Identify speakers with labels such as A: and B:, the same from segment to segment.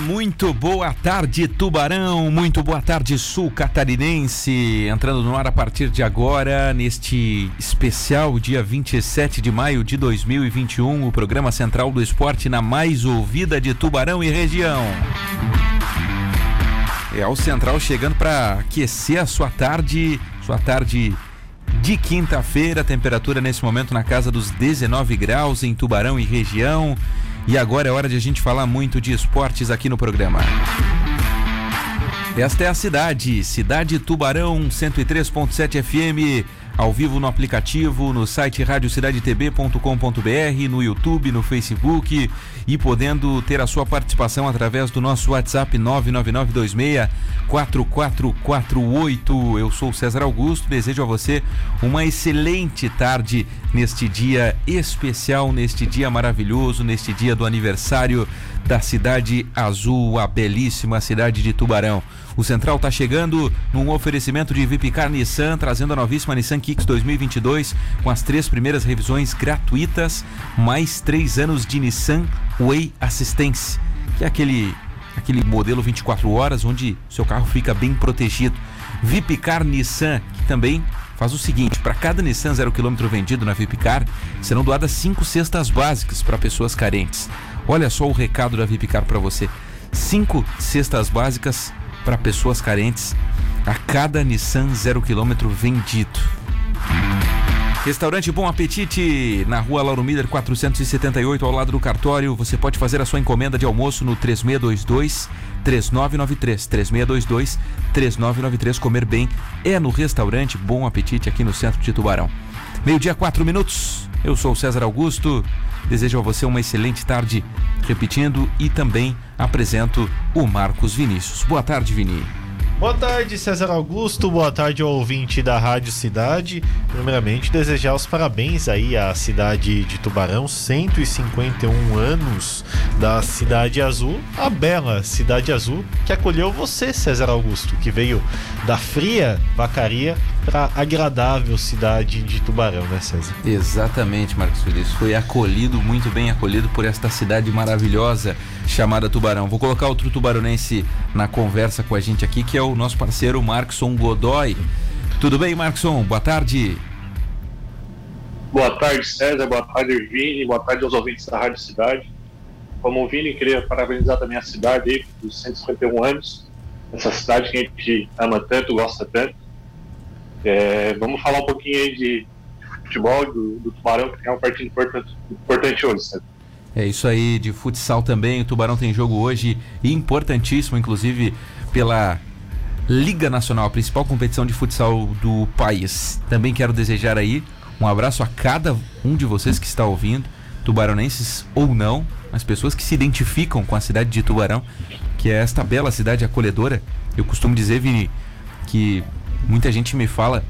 A: Muito boa tarde, Tubarão. Muito boa tarde, Sul Catarinense. Entrando no ar a partir de agora, neste especial dia 27 de maio de 2021, o programa central do esporte na mais ouvida de Tubarão e região. É o Central chegando para aquecer a sua tarde, sua tarde de quinta-feira, temperatura nesse momento na casa dos 19 graus em Tubarão e região. E agora é hora de a gente falar muito de esportes aqui no programa. Esta é a cidade, Cidade Tubarão 103.7 FM ao vivo no aplicativo, no site radiocidadetb.com.br, no YouTube, no Facebook e podendo ter a sua participação através do nosso WhatsApp 99926 4448. Eu sou César Augusto, desejo a você uma excelente tarde neste dia especial, neste dia maravilhoso, neste dia do aniversário da Cidade Azul, a belíssima cidade de Tubarão. O Central está chegando num oferecimento de Vipcar Nissan, trazendo a novíssima Nissan Kicks 2022 com as três primeiras revisões gratuitas, mais três anos de Nissan Way Assistance, que é aquele, aquele modelo 24 horas onde seu carro fica bem protegido. Vipcar Nissan, que também faz o seguinte: para cada Nissan 0 km vendido na Vipcar, serão doadas cinco cestas básicas para pessoas carentes. Olha só o recado da Vipcar para você: cinco cestas básicas para pessoas carentes a cada Nissan 0 km vendido. Restaurante Bom Apetite, na rua Lauro Miller 478, ao lado do cartório. Você pode fazer a sua encomenda de almoço no 3622 3993. 3622 3993. Comer bem é no restaurante Bom Apetite, aqui no centro de Tubarão. Meio-dia, quatro minutos. Eu sou César Augusto. Desejo a você uma excelente tarde, repetindo, e também apresento o Marcos Vinícius. Boa tarde, Vini.
B: Boa tarde, César Augusto. Boa tarde ao ouvinte da Rádio Cidade. Primeiramente, desejar os parabéns aí à cidade de Tubarão, 151 anos da Cidade Azul, a bela Cidade Azul que acolheu você, César Augusto, que veio da fria vacaria para agradável cidade de Tubarão, né, César?
A: Exatamente, Marcos Feliz. Foi acolhido, muito bem acolhido por esta cidade maravilhosa chamada Tubarão. Vou colocar outro tubaronense na conversa com a gente aqui, que é o nosso parceiro Markson Godoy. Tudo bem, Markson? Boa tarde.
C: Boa tarde, César. Boa tarde, Vini. Boa tarde aos ouvintes da Rádio Cidade. Como o Vini, queria parabenizar também a cidade aí, dos 151 anos. Essa cidade que a gente ama tanto, gosta tanto. É, vamos falar um pouquinho aí de futebol, do, do Tubarão, que é um partido importante, importante hoje.
A: É isso aí, de futsal também. O Tubarão tem jogo hoje importantíssimo, inclusive pela Liga Nacional, a principal competição de futsal do país. Também quero desejar aí um abraço a cada um de vocês que está ouvindo, tubaronenses ou não, as pessoas que se identificam com a cidade de Tubarão, que é esta bela cidade acolhedora. Eu costumo dizer, Vini, que muita gente me fala: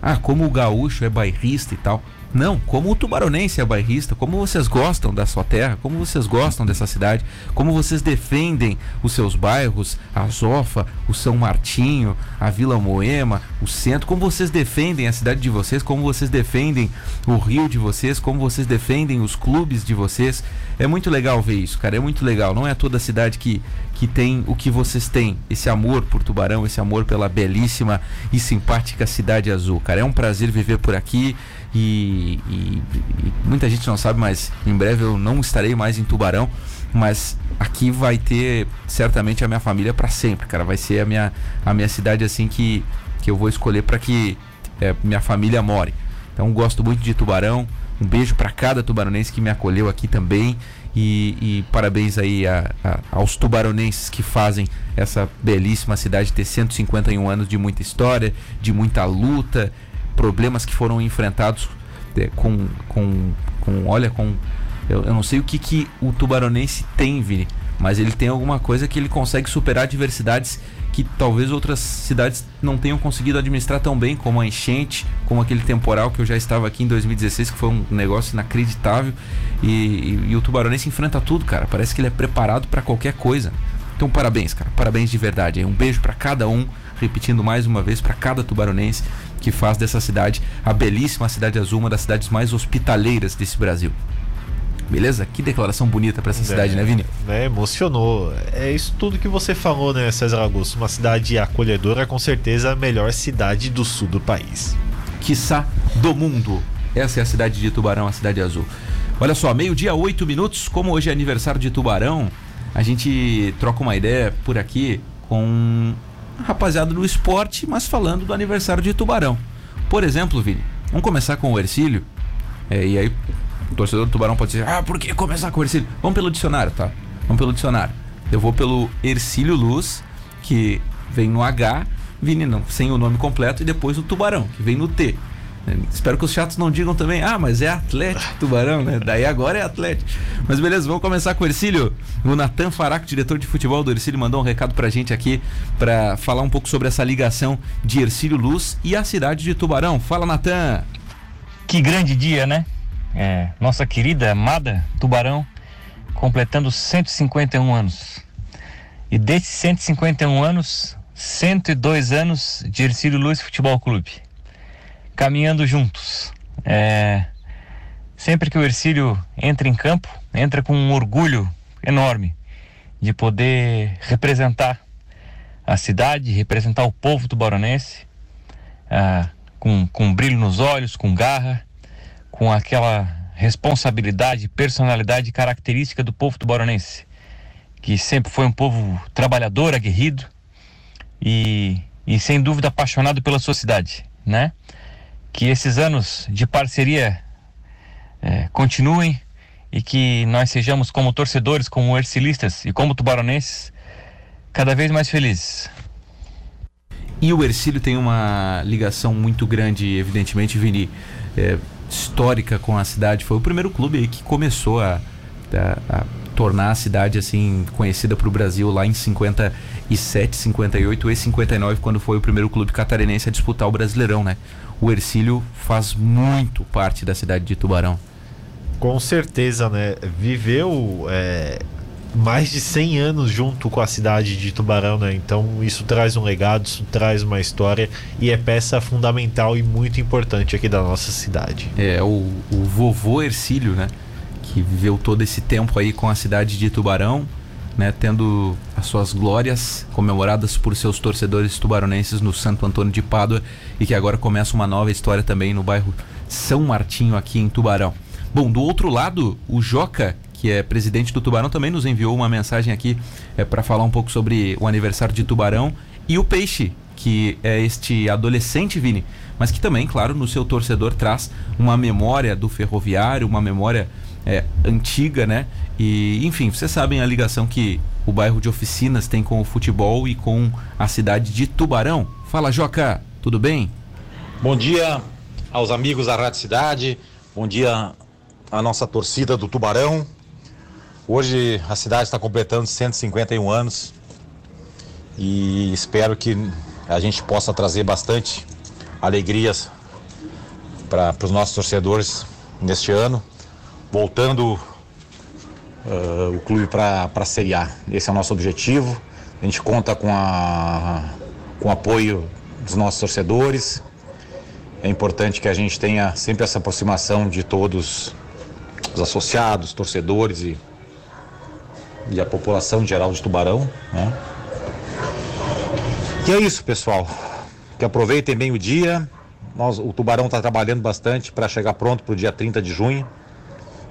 A: "Ah, como o gaúcho é bairrista e tal". Não, como o tubaronense é bairrista, como vocês gostam da sua terra, como vocês gostam dessa cidade, como vocês defendem os seus bairros, a Zofa, o São Martinho, a Vila Moema, o centro, como vocês defendem a cidade de vocês, como vocês defendem o rio de vocês, como vocês defendem os clubes de vocês. É muito legal ver isso, cara, é muito legal. Não é toda cidade que, que tem o que vocês têm, esse amor por Tubarão, esse amor pela belíssima e simpática cidade azul, cara. É um prazer viver por aqui. E, e, e, muita gente não sabe, mas em breve eu não estarei mais em Tubarão, mas aqui vai ter certamente a minha família para sempre, cara. Vai ser a minha, a minha cidade assim que, que eu vou escolher para que é, minha família more. Então gosto muito de Tubarão. Um beijo para cada tubaronense que me acolheu aqui também. E, e parabéns aí a, a, aos tubaronenses que fazem essa belíssima cidade ter 151 anos de muita história, de muita luta, problemas que foram enfrentados é, com, com, com olha, com eu, eu, não sei o que, que o tubaronense tem, Vini, mas ele tem alguma coisa que ele consegue superar adversidades que talvez outras cidades não tenham conseguido administrar tão bem, como a enchente, como aquele temporal que eu já estava aqui em 2016, que foi um negócio inacreditável. E, e, e o tubaronense enfrenta tudo, cara. Parece que ele é preparado para qualquer coisa. Então, parabéns, cara. Parabéns de verdade. Um beijo para cada um, repetindo mais uma vez, para cada tubaronense que faz dessa cidade a belíssima Cidade Azul, uma das cidades mais hospitaleiras desse Brasil. Beleza? Que declaração bonita para essa cidade,
B: é,
A: né, Vini?
B: É, emocionou. É isso tudo que você falou, né, César Augusto? Uma cidade acolhedora, com certeza a melhor cidade do sul do país.
A: Quiçá do mundo. Essa é a cidade de Tubarão, a cidade azul. Olha só, meio-dia, oito minutos. Como hoje é aniversário de Tubarão, a gente troca uma ideia por aqui com rapaziada do esporte, mas falando do aniversário de Tubarão. Por exemplo, Vini, vamos começar com o Ercílio. É, e aí o torcedor do Tubarão pode dizer, ah, por que começar com o Ercílio? Vamos pelo dicionário, tá? Vamos pelo dicionário. Eu vou pelo Ercílio Luz, que vem no H, Vini não, sem o nome completo, e depois o Tubarão, que vem no T. Espero que os chatos não digam também, ah, mas é Atlético Tubarão, né? Daí agora é Atlético. Mas beleza, vamos começar com o Ercílio. O Natan Faraco, diretor de futebol do Ercílio, mandou um recado pra gente aqui para falar um pouco sobre essa ligação de Ercílio Luz e a cidade de Tubarão. Fala, Natan!
D: Que grande dia, né? É, nossa querida, amada Tubarão, completando 151 anos. E desses 151 anos, 102 anos de Ercílio Luz Futebol Clube caminhando juntos. É, sempre que o Ercílio entra em campo, entra com um orgulho enorme de poder representar a cidade, representar o povo tubaronense, ah, com, com brilho nos olhos, com garra, com aquela responsabilidade, personalidade característica do povo tubaronense, que sempre foi um povo trabalhador, aguerrido e, e sem dúvida apaixonado pela sua cidade, né? Que esses anos de parceria é, continuem e que nós sejamos como torcedores, como ercilistas e como tubaronenses cada vez mais felizes.
A: E o Ercílio tem uma ligação muito grande, evidentemente, Vini, é, histórica com a cidade. Foi o primeiro clube que começou a, a, a tornar a cidade assim conhecida para o Brasil lá em 57, 58 e 59, quando foi o primeiro clube catarinense a disputar o Brasileirão, né? o Ercílio faz muito parte da cidade de Tubarão.
B: Com certeza, né? Viveu é, mais de 100 anos junto com a cidade de Tubarão, né? Então isso traz um legado, isso traz uma história e é peça fundamental e muito importante aqui da nossa cidade.
A: É, o, o vovô Ercílio, né? Que viveu todo esse tempo aí com a cidade de Tubarão né, tendo as suas glórias comemoradas por seus torcedores tubaronenses no Santo Antônio de Pádua e que agora começa uma nova história também no bairro São Martinho aqui em Tubarão. Bom, do outro lado, o Joca, que é presidente do Tubarão, também nos enviou uma mensagem aqui é, para falar um pouco sobre o aniversário de Tubarão e o Peixe, que é este adolescente, Vini, mas que também, claro, no seu torcedor traz uma memória do ferroviário, uma memória é, antiga, né? E, enfim, vocês sabem a ligação que o bairro de Oficinas tem com o futebol e com a cidade de Tubarão. Fala, Joca, tudo bem?
E: Bom dia aos amigos da Rádio Cidade, bom dia à nossa torcida do Tubarão. Hoje a cidade está completando 151 anos e espero que a gente possa trazer bastante alegrias para os nossos torcedores neste ano voltando uh, o clube para a Série A. Esse é o nosso objetivo. A gente conta com, a, com o apoio dos nossos torcedores. É importante que a gente tenha sempre essa aproximação de todos os associados, torcedores e, e a população geral de Tubarão. Né? E é isso, pessoal. Que aproveitem bem o dia. Nós, o Tubarão está trabalhando bastante para chegar pronto para o dia 30 de junho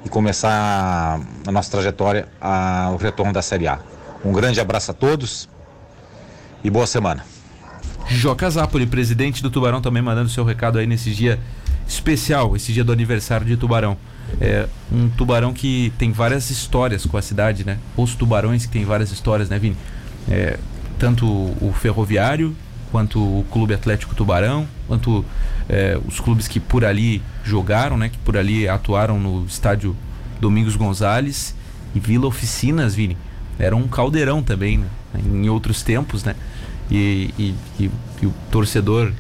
E: e começar a nossa trajetória ao retorno da Série A. Um grande abraço a todos e boa semana.
A: Joca Zapoli, presidente do Tubarão, também mandando seu recado aí nesse dia especial, esse dia do aniversário de Tubarão. É um tubarão que tem várias histórias com a cidade, né? Os tubarões que tem várias histórias, né, Vini? É, tanto o ferroviário, quanto o Clube Atlético Tubarão, quanto é, os clubes que por ali jogaram, né, que por ali atuaram no estádio Domingos Gonzalez e Vila Oficinas, Vini. Era um caldeirão também, né, em outros tempos, né? E, e, e, e o torcedor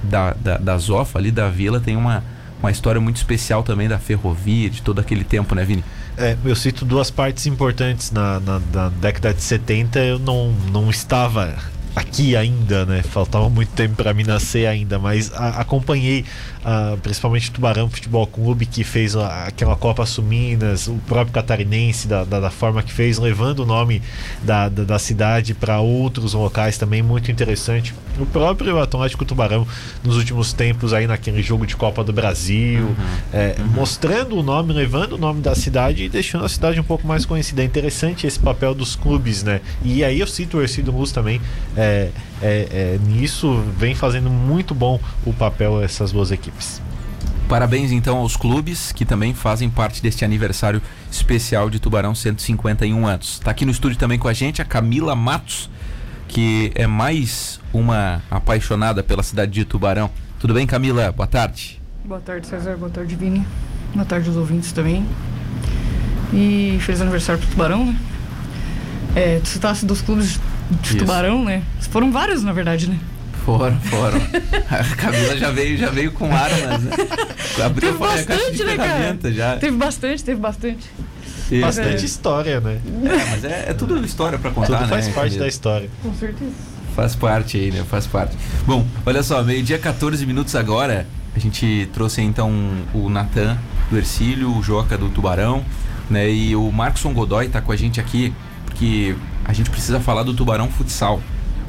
A: da, da, da Zofa ali, da Vila, tem uma, uma história muito especial também da ferrovia, de todo aquele tempo, né, Vini?
B: É, eu cito duas partes importantes na, na, na década de 70, eu não, não estava aqui ainda, né? Faltava muito tempo para mim nascer ainda, mas a, acompanhei uh, principalmente o Tubarão Futebol Clube que fez aquela Copa Suminas, o próprio catarinense da, da, da, forma que fez, levando o nome da, da, da cidade para outros locais também muito interessante. O próprio Atlético Tubarão nos últimos tempos aí naquele jogo de Copa do Brasil, uhum, é, uhum. mostrando o nome, levando o nome da cidade e deixando a cidade um pouco mais conhecida. É interessante esse papel dos clubes, né? E aí eu cito o Ercido Luz também. É, é, é, nisso vem fazendo muito bom o papel essas duas equipes.
A: Parabéns então aos clubes que também fazem parte deste aniversário especial de Tubarão 151 anos. Está aqui no estúdio também com a gente a Camila Matos, que é mais uma apaixonada pela cidade de Tubarão. Tudo bem, Camila? Boa tarde.
F: Boa tarde, César. Boa tarde, Vini. Boa tarde aos ouvintes também. E feliz aniversário pro Tubarão, né? É, tu citasse dos clubes de Isso. tubarão, né? Foram vários, na verdade, né?
A: Foram, foram. A Camila já veio, já veio com armas, né?
F: Abriu teve bastante, né, cara? Já. Teve bastante, teve bastante.
B: Isso. Bastante é. história, né?
A: É, mas é, é tudo história para contar,
B: tudo
A: né?
B: faz parte Camila? da história.
F: Com certeza.
A: Faz parte aí, né? Faz parte. Bom, olha só, meio-dia 14 minutos agora. A gente trouxe então o Natan do Ercílio, o Joca do Tubarão, né? E o Marcson Godoy tá com a gente aqui, porque a gente precisa falar do Tubarão Futsal.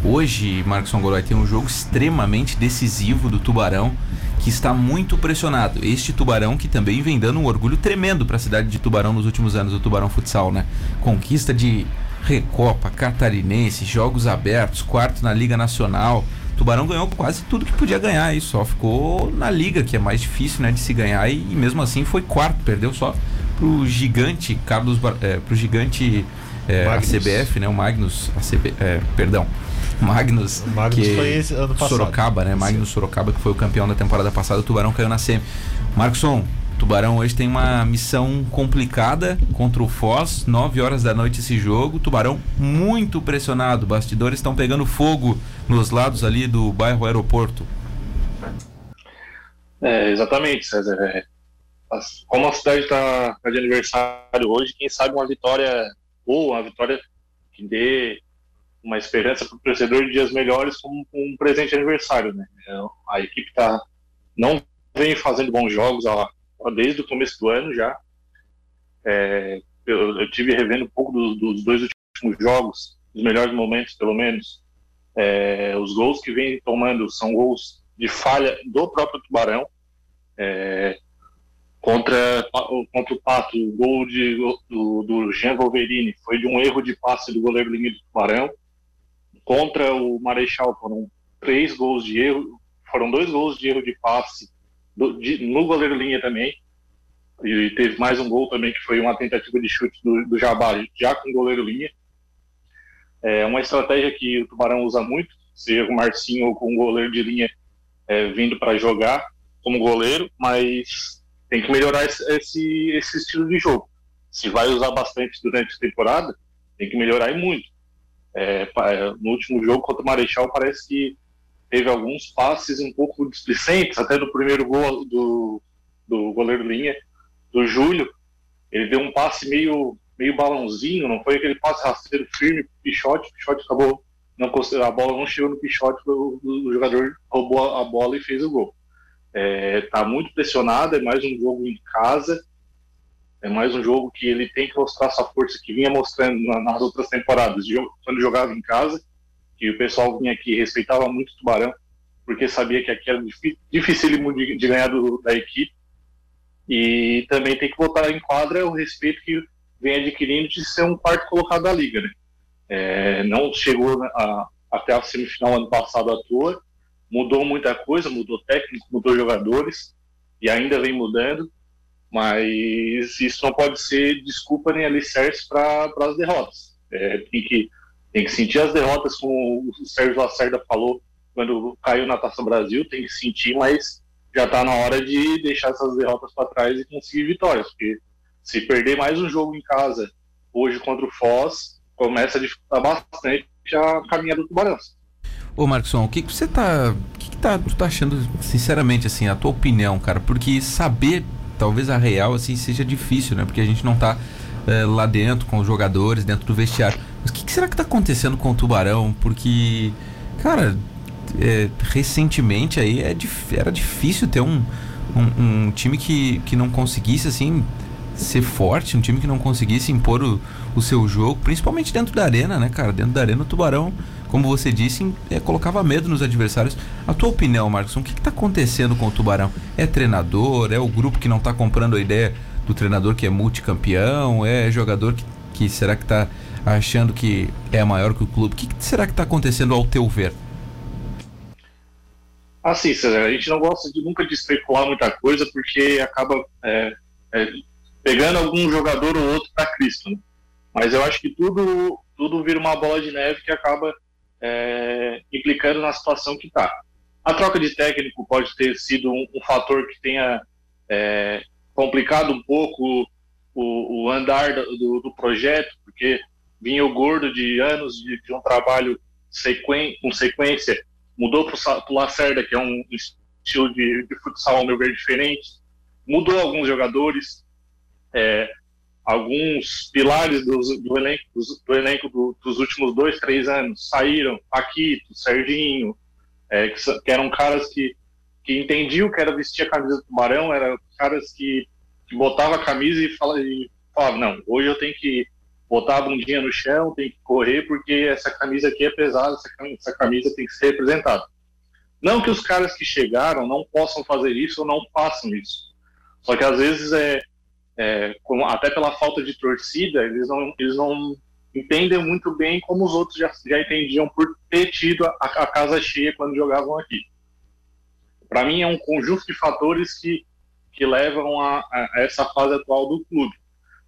A: Hoje, Marcos Godoy tem um jogo extremamente decisivo do Tubarão, que está muito pressionado. Este Tubarão que também vem dando um orgulho tremendo para a cidade de Tubarão nos últimos anos, o Tubarão Futsal, né? Conquista de Recopa, Catarinense, Jogos Abertos, quarto na Liga Nacional. Tubarão ganhou quase tudo que podia ganhar e só ficou na Liga, que é mais difícil né, de se ganhar, e, e mesmo assim foi quarto, perdeu só pro gigante Carlos, é, pro gigante é, a CBF, né? O Magnus, a CB, é, perdão, Magnus,
B: o Magnus que foi esse ano passado.
A: Sorocaba, né? Magnus Sim. Sorocaba, que foi o campeão da temporada passada, o Tubarão caiu na semi. Marcson, Tubarão hoje tem uma missão complicada contra o Foz, 9 horas da noite esse jogo. Tubarão muito pressionado, bastidores estão pegando fogo nos lados ali do bairro Aeroporto.
C: É, exatamente, César. É, como a cidade está tá de aniversário hoje, quem sabe uma vitória ou uma vitória que dê uma esperança para o torcedor de dias melhores como um presente aniversário, né? É, a equipe tá não vem fazendo bons jogos ó, desde o começo do ano já. É, eu, eu tive revendo um pouco dos, dos, dois últimos jogos, os melhores momentos, pelo menos. É, os gols que vem tomando são gols de falha do próprio Tubarão. É, Contra, contra o Pato, o gol de, do, do Jean Wolverine foi de um erro de passe do goleiro Linha do Tubarão. Contra o Marechal foram três gols de erro, foram dois gols de erro de passe do, de, no goleiro Linha também. E teve mais um gol também que foi uma tentativa de chute do, do Jabá, já com o goleiro Linha. É uma estratégia que o Tubarão usa muito, seja com o Marcinho ou com o goleiro de linha é, vindo para jogar como goleiro, mas tem que melhorar esse, esse, esse, estilo de jogo. Se vai usar bastante durante a temporada, tem que melhorar e muito. É, é, no último jogo contra o Marechal, parece que teve alguns passes um pouco displicentes, até no primeiro gol do, do goleiro linha, do Júlio. Ele deu um passe meio, meio balãozinho, não foi aquele passe rasteiro firme Pichote. O Pichote acabou, não, a bola não chegou no Pichote, o, o jogador roubou a bola e fez o gol está é, tá muito pressionado, é mais um jogo em casa, é mais um jogo que ele tem que mostrar sua força que vinha mostrando nas outras temporadas, quando jogava em casa, que o pessoal vinha aqui respeitava muito o Tubarão, porque sabia que aqui era dificílimo de, de ganhar do, da equipe, e também tem que botar em quadra o respeito que vem adquirindo de ser um quarto colocado da liga, né? É, não chegou a, até a semifinal ano passado à toa, mudou muita coisa, mudou técnico, mudou jogadores e ainda vem mudando, mas isso não pode ser desculpa nem alicerce para as derrotas. É, tem, que, tem que sentir as derrotas, como o Sérgio Lacerda falou quando caiu na Taça Brasil, tem que sentir, mas já está na hora de deixar essas derrotas para trás e conseguir vitórias, porque se perder mais um jogo em casa hoje contra o Foz, começa a dificultar bastante a caminhada do Tubarão.
A: Ô Marcson, o que, que você tá. O que, que tá, tu tá achando, sinceramente, assim, a tua opinião, cara? Porque saber, talvez a real, assim, seja difícil, né? Porque a gente não tá é, lá dentro com os jogadores, dentro do vestiário. Mas o que, que será que tá acontecendo com o Tubarão? Porque Cara, é, recentemente aí é, era difícil ter um, um, um, time que, que não conseguisse assim ser forte, um time que não conseguisse impor o, o seu jogo, principalmente dentro da arena, né, cara? Dentro da arena o Tubarão, como você disse, é, colocava medo nos adversários. A tua opinião, Marcos, o que está acontecendo com o Tubarão? É treinador? É o grupo que não está comprando a ideia do treinador que é multicampeão? É jogador que, que será que está achando que é maior que o clube? O que, que será que está acontecendo ao teu ver?
C: Assim, César, a gente não gosta de nunca de especular muita coisa porque acaba é, é, pegando algum jogador ou outro para Cristo. Né? Mas eu acho que tudo, tudo vira uma bola de neve que acaba é, implicando na situação que está. A troca de técnico pode ter sido um, um fator que tenha é, complicado um pouco o, o andar do, do, projeto, porque vinha o gordo de anos de, de um trabalho sequen, com sequência mudou para o Lacerda, que é um estilo de, de, futsal, ao meu ver, diferente, mudou alguns jogadores, é, alguns pilares do, do elenco, do, elenco do, dos últimos dois, três anos saíram, Paquito, Serginho, é, que, que, eram caras que, que entendiam que era vestir a camisa do Tubarão, eram caras que, que botavam a camisa e falavam, falava, não, hoje eu tenho que botar a bundinha no chão, tem que correr, porque essa camisa aqui é pesada, essa camisa, essa camisa tem que ser representada. Não que os caras que chegaram não possam fazer isso ou não façam isso. Só que às vezes é, é até pela falta de torcida, eles não, eles não entendem muito bem como os outros já, já entendiam por ter tido a, a casa cheia quando jogavam aqui. Para mim é um conjunto de fatores que, que levam a, a essa fase atual do clube.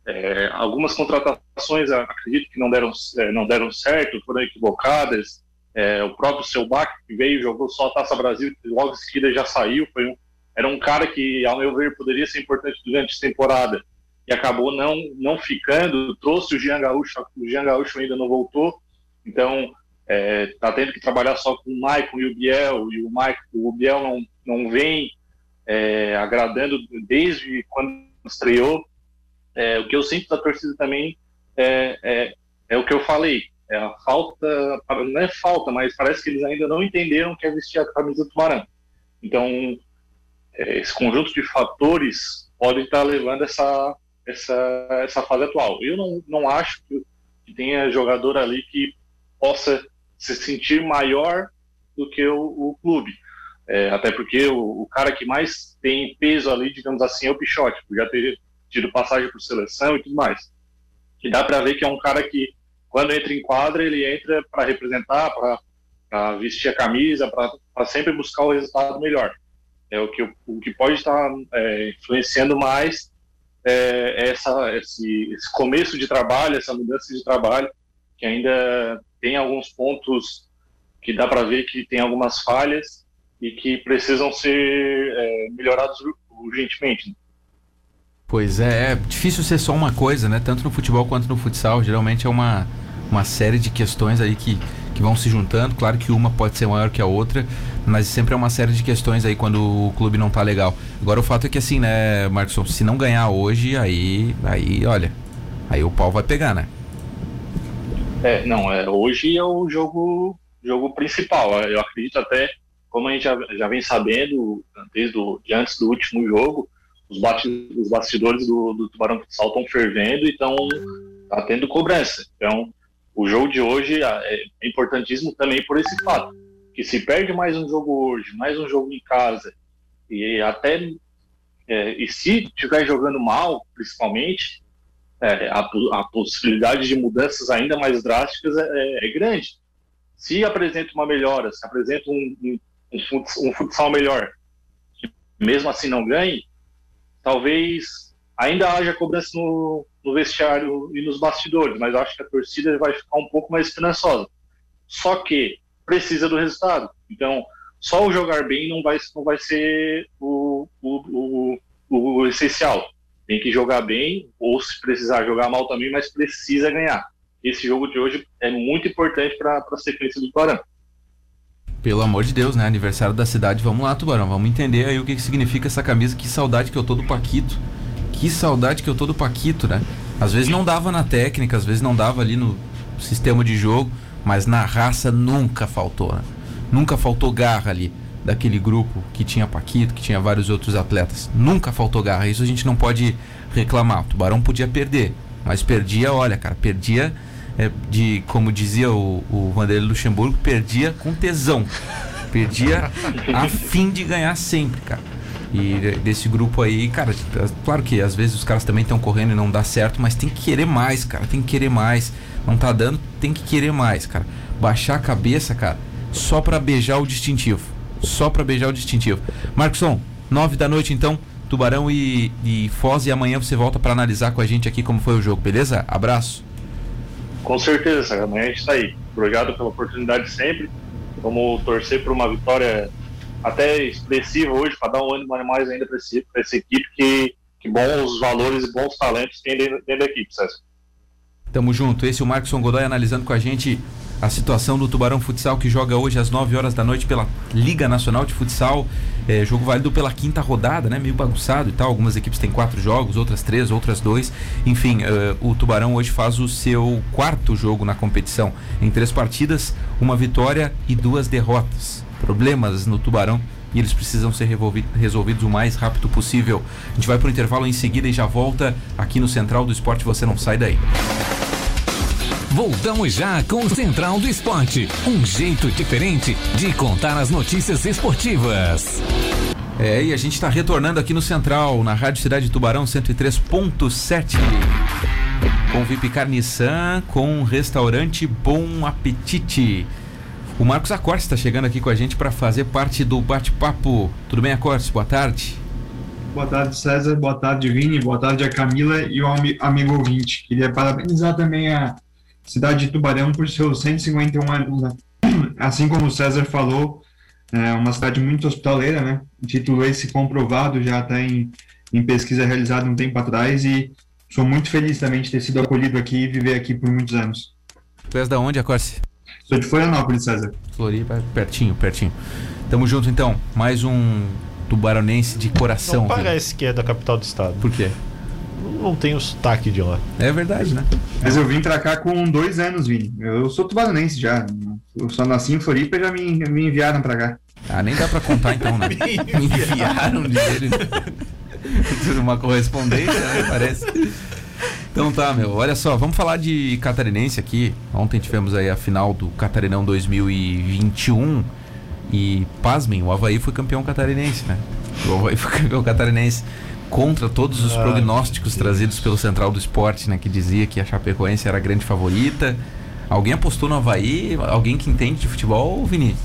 C: É, algumas contratações, acredito que não deram, é, não deram certo, foram equivocadas. É, o próprio Selbach, que veio, jogou só a Taça Brasil, logo em seguida já saiu. Foi um, era um cara que, ao meu ver, poderia ser importante durante a temporada e acabou não, não ficando. Trouxe o Jean Gaúcho, o Jean Gaúcho ainda não voltou, então está é, tendo que trabalhar só com o Maicon e o Biel, e o, Maicon, o Biel não, não vem é, agradando desde quando estreou. É, o que eu sinto da torcida também é, é, é, o que eu falei. É a falta, não é falta, mas parece que eles ainda não entenderam que é vestir a camisa do Tubarão. Então, esse conjunto de fatores pode estar levando essa, essa, essa fase atual. Eu não, não acho que, tenha jogador ali que possa se sentir maior do que o, o clube. É, até porque o, o, cara que mais tem peso ali, digamos assim, é o Pichote, já teria tido passagem por seleção e tudo mais. E dá para ver que é um cara que, quando entra em quadra, ele entra para representar, para vestir a camisa, para sempre buscar o resultado melhor. É o que, o que pode estar é, influenciando mais é, essa, esse, esse começo de trabalho, essa mudança de trabalho, que ainda tem alguns pontos que dá para ver que tem algumas falhas e que precisam ser é, melhorados urgentemente. Né?
A: Pois é, é difícil ser só uma coisa, né? Tanto no futebol quanto no futsal. Geralmente é uma, uma série de questões aí que, que vão se juntando. Claro que uma pode ser maior que a outra, mas sempre é uma série de questões aí quando o clube não tá legal. Agora o fato é que assim, né, Marcos, se não ganhar hoje, aí, aí, olha, aí o pau vai pegar, né?
C: É, não, é, hoje é o jogo, jogo principal. Eu acredito até, como a gente já, já vem sabendo desde o, de antes do último jogo, os, os bastidores do, do Tubarão Futsal estão fervendo e estão tá tendo cobrança. Então, o jogo de hoje é, é importantíssimo também por esse fato, que se perde mais um jogo hoje, mais um jogo em casa, e até é, e se estiver jogando mal, principalmente, é, a, a, possibilidade de mudanças ainda mais drásticas é, é, é, grande. Se apresenta uma melhora, se apresenta um, um, um futsal melhor, mesmo assim não ganhe, talvez ainda haja cobrança no, no vestiário e nos bastidores, mas acho que a torcida vai ficar um pouco mais esperançosa. Só que precisa do resultado. Então, só o jogar bem não vai, não vai ser o, o, o, o essencial. Tem que jogar bem, ou se precisar jogar mal também, mas precisa ganhar. Esse jogo de hoje é muito importante para a sequência do Tubarão.
A: Pelo amor de Deus, né? Aniversário da cidade. Vamos lá, Tubarão. Vamos entender aí o que, que significa essa camisa. Que saudade que eu tô do Paquito. Que saudade que eu tô do Paquito, né? Às vezes não dava na técnica, às vezes não dava ali no sistema de jogo, mas na raça nunca faltou, né? Nunca faltou garra ali daquele grupo que tinha Paquito, que tinha vários outros atletas. Nunca faltou garra. Isso a gente não pode reclamar. O Tubarão podia perder, mas perdia, olha, cara, perdia é, de, como dizia o, o Vanderlei Luxemburgo, perdia com tesão. Perdia a fim de ganhar sempre, cara. E desse grupo aí, cara, claro que às vezes os caras também estão correndo e não dá certo, mas tem que querer mais, cara. Tem que querer mais. Não tá dando, tem que querer mais, cara. Baixar a cabeça, cara, só para beijar o distintivo. Só para beijar o distintivo. Marcosson, nove da noite então, Tubarão e, e Foz, e amanhã você volta para analisar com a gente aqui como foi o jogo, beleza? Abraço.
C: Com certeza, amanhã a gente tá aí. Obrigado pela oportunidade sempre. Vamos torcer por uma vitória até expressiva hoje, para dar um ânimo mais ainda para essa equipe, que, que bons valores e bons talentos tem dentro, dentro da equipe, César.
A: Tamo junto. Esse é o Marcos Godoy analisando com a gente a situação do Tubarão Futsal que joga hoje às 9 horas da noite pela Liga Nacional de Futsal. É, jogo válido pela quinta rodada, né? Meio bagunçado e tal. Algumas equipes têm quatro jogos, outras três, outras dois. Enfim, uh, o Tubarão hoje faz o seu quarto jogo na competição. Em três partidas, uma vitória e duas derrotas. Problemas no Tubarão e eles precisam ser resolvidos o mais rápido possível. A gente vai para o intervalo em seguida e já volta aqui no Central do Esporte. Você não sai daí.
G: Voltamos já com o Central do Esporte, um jeito diferente de contar as notícias esportivas.
A: É, e a gente está retornando aqui no Central, na Rádio Cidade Tubarão 103.7. Com VIP Carniçan, com restaurante Bom Apetite. O Marcos Acorce está chegando aqui com a gente para fazer parte do bate-papo. Tudo bem, Acorce? Boa tarde.
H: Boa tarde, César. Boa tarde, Vini. Boa tarde a Camila e o amigo ouvinte. Queria parabenizar também a cidade de Tubarão por seus 151 anos. Né? Assim como o César falou, é uma cidade muito hospitaleira, né? Título esse comprovado já está em, em pesquisa realizada um tempo atrás e sou muito feliz também de ter sido acolhido aqui e viver aqui por muitos anos.
A: Tu és da onde, Acorce?
H: Sou de Florianópolis, César.
A: Floripa, pertinho, pertinho. Tamo junto então. Mais um tubaronense de coração. Não
B: parece que é da capital do estado.
A: Por quê?
B: não tem o sotaque de lá.
A: É verdade, né?
H: Mas eu vim pra cá com dois anos, Vini. Eu sou tubaronense já. Eu só nasci em Floripa e já me, me enviaram pra cá.
A: Ah, nem dá pra contar então, né? me enviaram dele. Uma correspondência, né? Parece. Então tá, meu. Olha só, vamos falar de catarinense aqui. Ontem tivemos aí a final do Catarinão 2021. E, pasmem, o Havaí foi campeão catarinense, né? O Havaí foi campeão catarinense contra todos os prognósticos trazidos pelo Central do Esporte, né? Que dizia que a Chapecoense era a grande favorita. Alguém apostou no Havaí? Alguém que entende de futebol, Vinícius?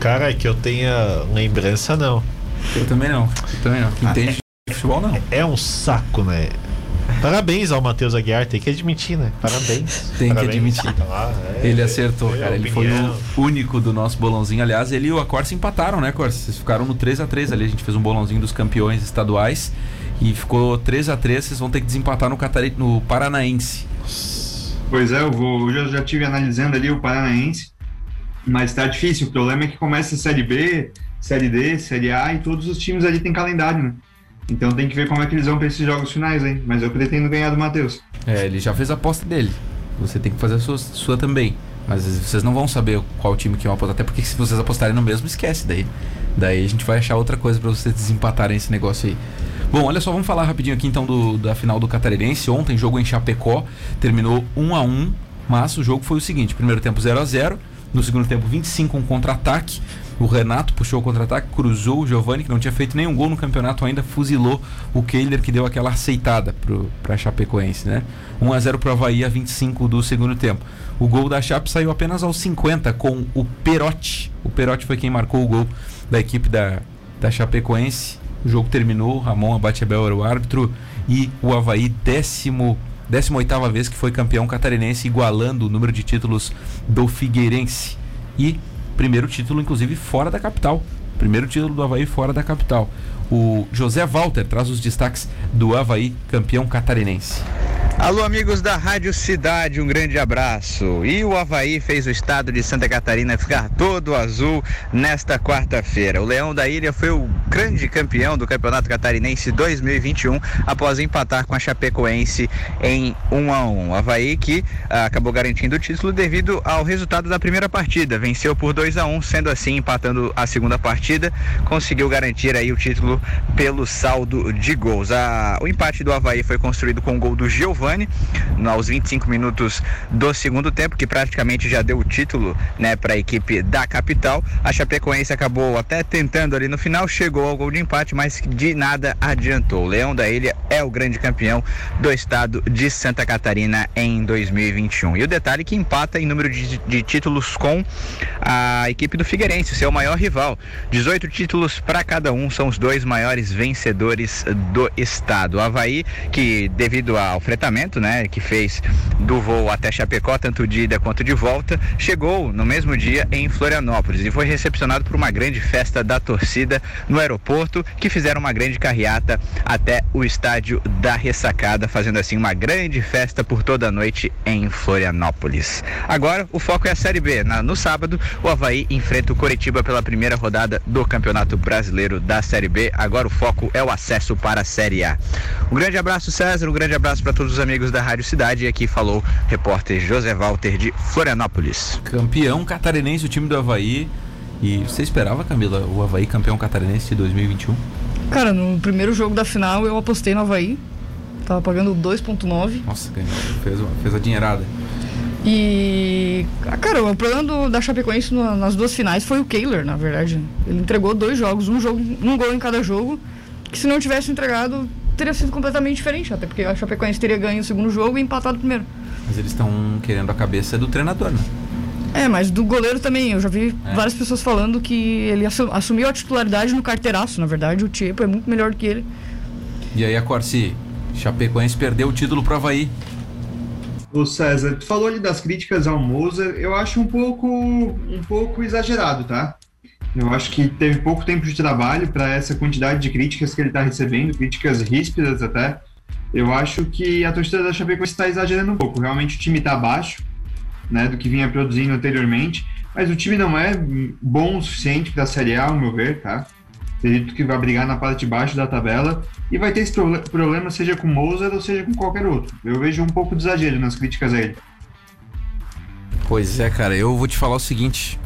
B: Cara, é que eu tenha lembrança, não.
A: Eu também não. Eu também não. Que entende de futebol, não.
B: É um saco, né? Parabéns ao Matheus Aguiar, tem que admitir, né? Parabéns.
A: Tem
B: Parabéns.
A: que admitir. Ah, é, ele acertou, cara. Ele foi o único do nosso bolãozinho. Aliás, ele e o Acorce empataram, né, Acorce? Vocês ficaram no 3 a 3 ali. A gente fez um bolãozinho dos campeões estaduais e ficou 3 a 3 Vocês vão ter que desempatar no, Catar... no Paranaense.
H: Pois é, eu vou. Eu já, já tive analisando ali o Paranaense, mas tá difícil. O problema é que começa a Série B, Série D, Série A e todos os times ali têm calendário, né? Então tem que ver como é que eles vão para esses jogos finais aí. Mas eu pretendo ganhar do Matheus.
A: É, ele já fez a aposta dele. Você tem que fazer a sua, sua também. Mas vocês não vão saber qual time que vão apostar. Até porque se vocês apostarem no mesmo, esquece daí. Daí a gente vai achar outra coisa para vocês desempatarem esse negócio aí. Bom, olha só, vamos falar rapidinho aqui então do, da final do Catarinense. Ontem, jogo em Chapecó, terminou 1 a 1 mas o jogo foi o seguinte: primeiro tempo 0 a 0 no segundo tempo 25 um contra-ataque. O Renato puxou o contra-ataque, cruzou o Giovani, que não tinha feito nenhum gol no campeonato ainda, fuzilou o Kehler, que deu aquela aceitada para a Chapecoense, né? 1 a 0 para o Havaí a 25 do segundo tempo. O gol da Chape saiu apenas aos 50 com o Perotti. O Perotti foi quem marcou o gol da equipe da, da Chapecoense. O jogo terminou, Ramon Abatebel era o árbitro e o Havaí décimo 18 vez que foi campeão catarinense, igualando o número de títulos do Figueirense. E Primeiro título, inclusive, fora da capital. Primeiro título do Havaí fora da capital. O José Walter traz os destaques do Havaí, campeão catarinense.
I: Alô, amigos da Rádio Cidade, um grande abraço. E o Havaí fez o estado de Santa Catarina ficar todo azul nesta quarta-feira. O Leão da Ilha foi o grande campeão do Campeonato Catarinense 2021 após empatar com a Chapecoense em 1 a 1. O Havaí que ah, acabou garantindo o título devido ao resultado da primeira partida. Venceu por 2 a 1, sendo assim empatando a segunda partida, conseguiu garantir aí o título pelo saldo de gols. Ah, o empate do Havaí foi construído com o gol do Giovani aos 25 minutos do segundo tempo, que praticamente já deu o título né, para a equipe da capital. A Chapecoense acabou até tentando ali no final, chegou ao gol de empate, mas de nada adiantou. O Leão da Ilha é o grande campeão do estado de Santa Catarina em 2021. E o detalhe é que empata em número de, de títulos com a equipe do Figueirense, seu maior rival. 18 títulos para cada um, são os dois maiores vencedores do estado. O Havaí, que devido ao fretamento né, que fez do voo até Chapecó, tanto de ida quanto de volta, chegou no mesmo dia em Florianópolis e foi recepcionado por uma grande festa da torcida no aeroporto, que fizeram uma grande carreata até o estádio da Ressacada, fazendo assim uma grande festa por toda a noite em Florianópolis. Agora, o foco é a Série B. Na, no sábado, o Havaí enfrenta o Coritiba pela primeira rodada do Campeonato Brasileiro da Série B. Agora o foco é o acesso para a Série A. Um grande abraço, César, um grande abraço para todos os amigos da Rádio Cidade. E aqui falou o repórter José Walter de Florianópolis.
A: Campeão catarinense, o time do Havaí. E você esperava, Camila, o Havaí campeão catarinense de 2021?
F: Cara, no primeiro jogo da final eu apostei no Havaí. Tava pagando 2.9.
A: Nossa, ganhou. Fez, fez a dinheirada.
F: E. Cara, o problema do, da Chapecoense no, nas duas finais foi o Kehler, na verdade. Ele entregou dois jogos, um, jogo, um gol em cada jogo. Que se não tivesse entregado, teria sido completamente diferente. Até porque a Chapecoense teria ganho o segundo jogo e empatado o primeiro.
A: Mas eles estão querendo a cabeça do treinador, né?
F: É, mas do goleiro também. Eu já vi
A: É.
F: várias pessoas falando que ele assu- assumiu a titularidade no carteiraço. Na verdade, o Tiepo é muito melhor do que ele.
A: E aí a Corsi, Chapecoense perdeu o título pro Havaí.
H: Ô César, tu falou ali das críticas ao Moser, eu acho um pouco, um pouco exagerado, tá? Eu acho que teve pouco tempo de trabalho para essa quantidade de críticas que ele está recebendo, críticas ríspidas até. Eu acho que a torcida da Chapecoense está exagerando um pouco. Realmente o time está abaixo, né, do que vinha produzindo anteriormente, mas o time não é bom o suficiente para a Série A, ao meu ver, tá? Acredito que vai brigar na parte de baixo da tabela e vai ter esse problema, seja com o Moser ou seja com qualquer outro. Eu vejo um pouco de exagero nas críticas a ele.
A: Pois é, cara, eu vou te falar o seguinte.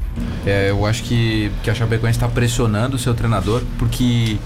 A: É, eu acho que, que a Chapecoense está pressionando o seu treinador, porque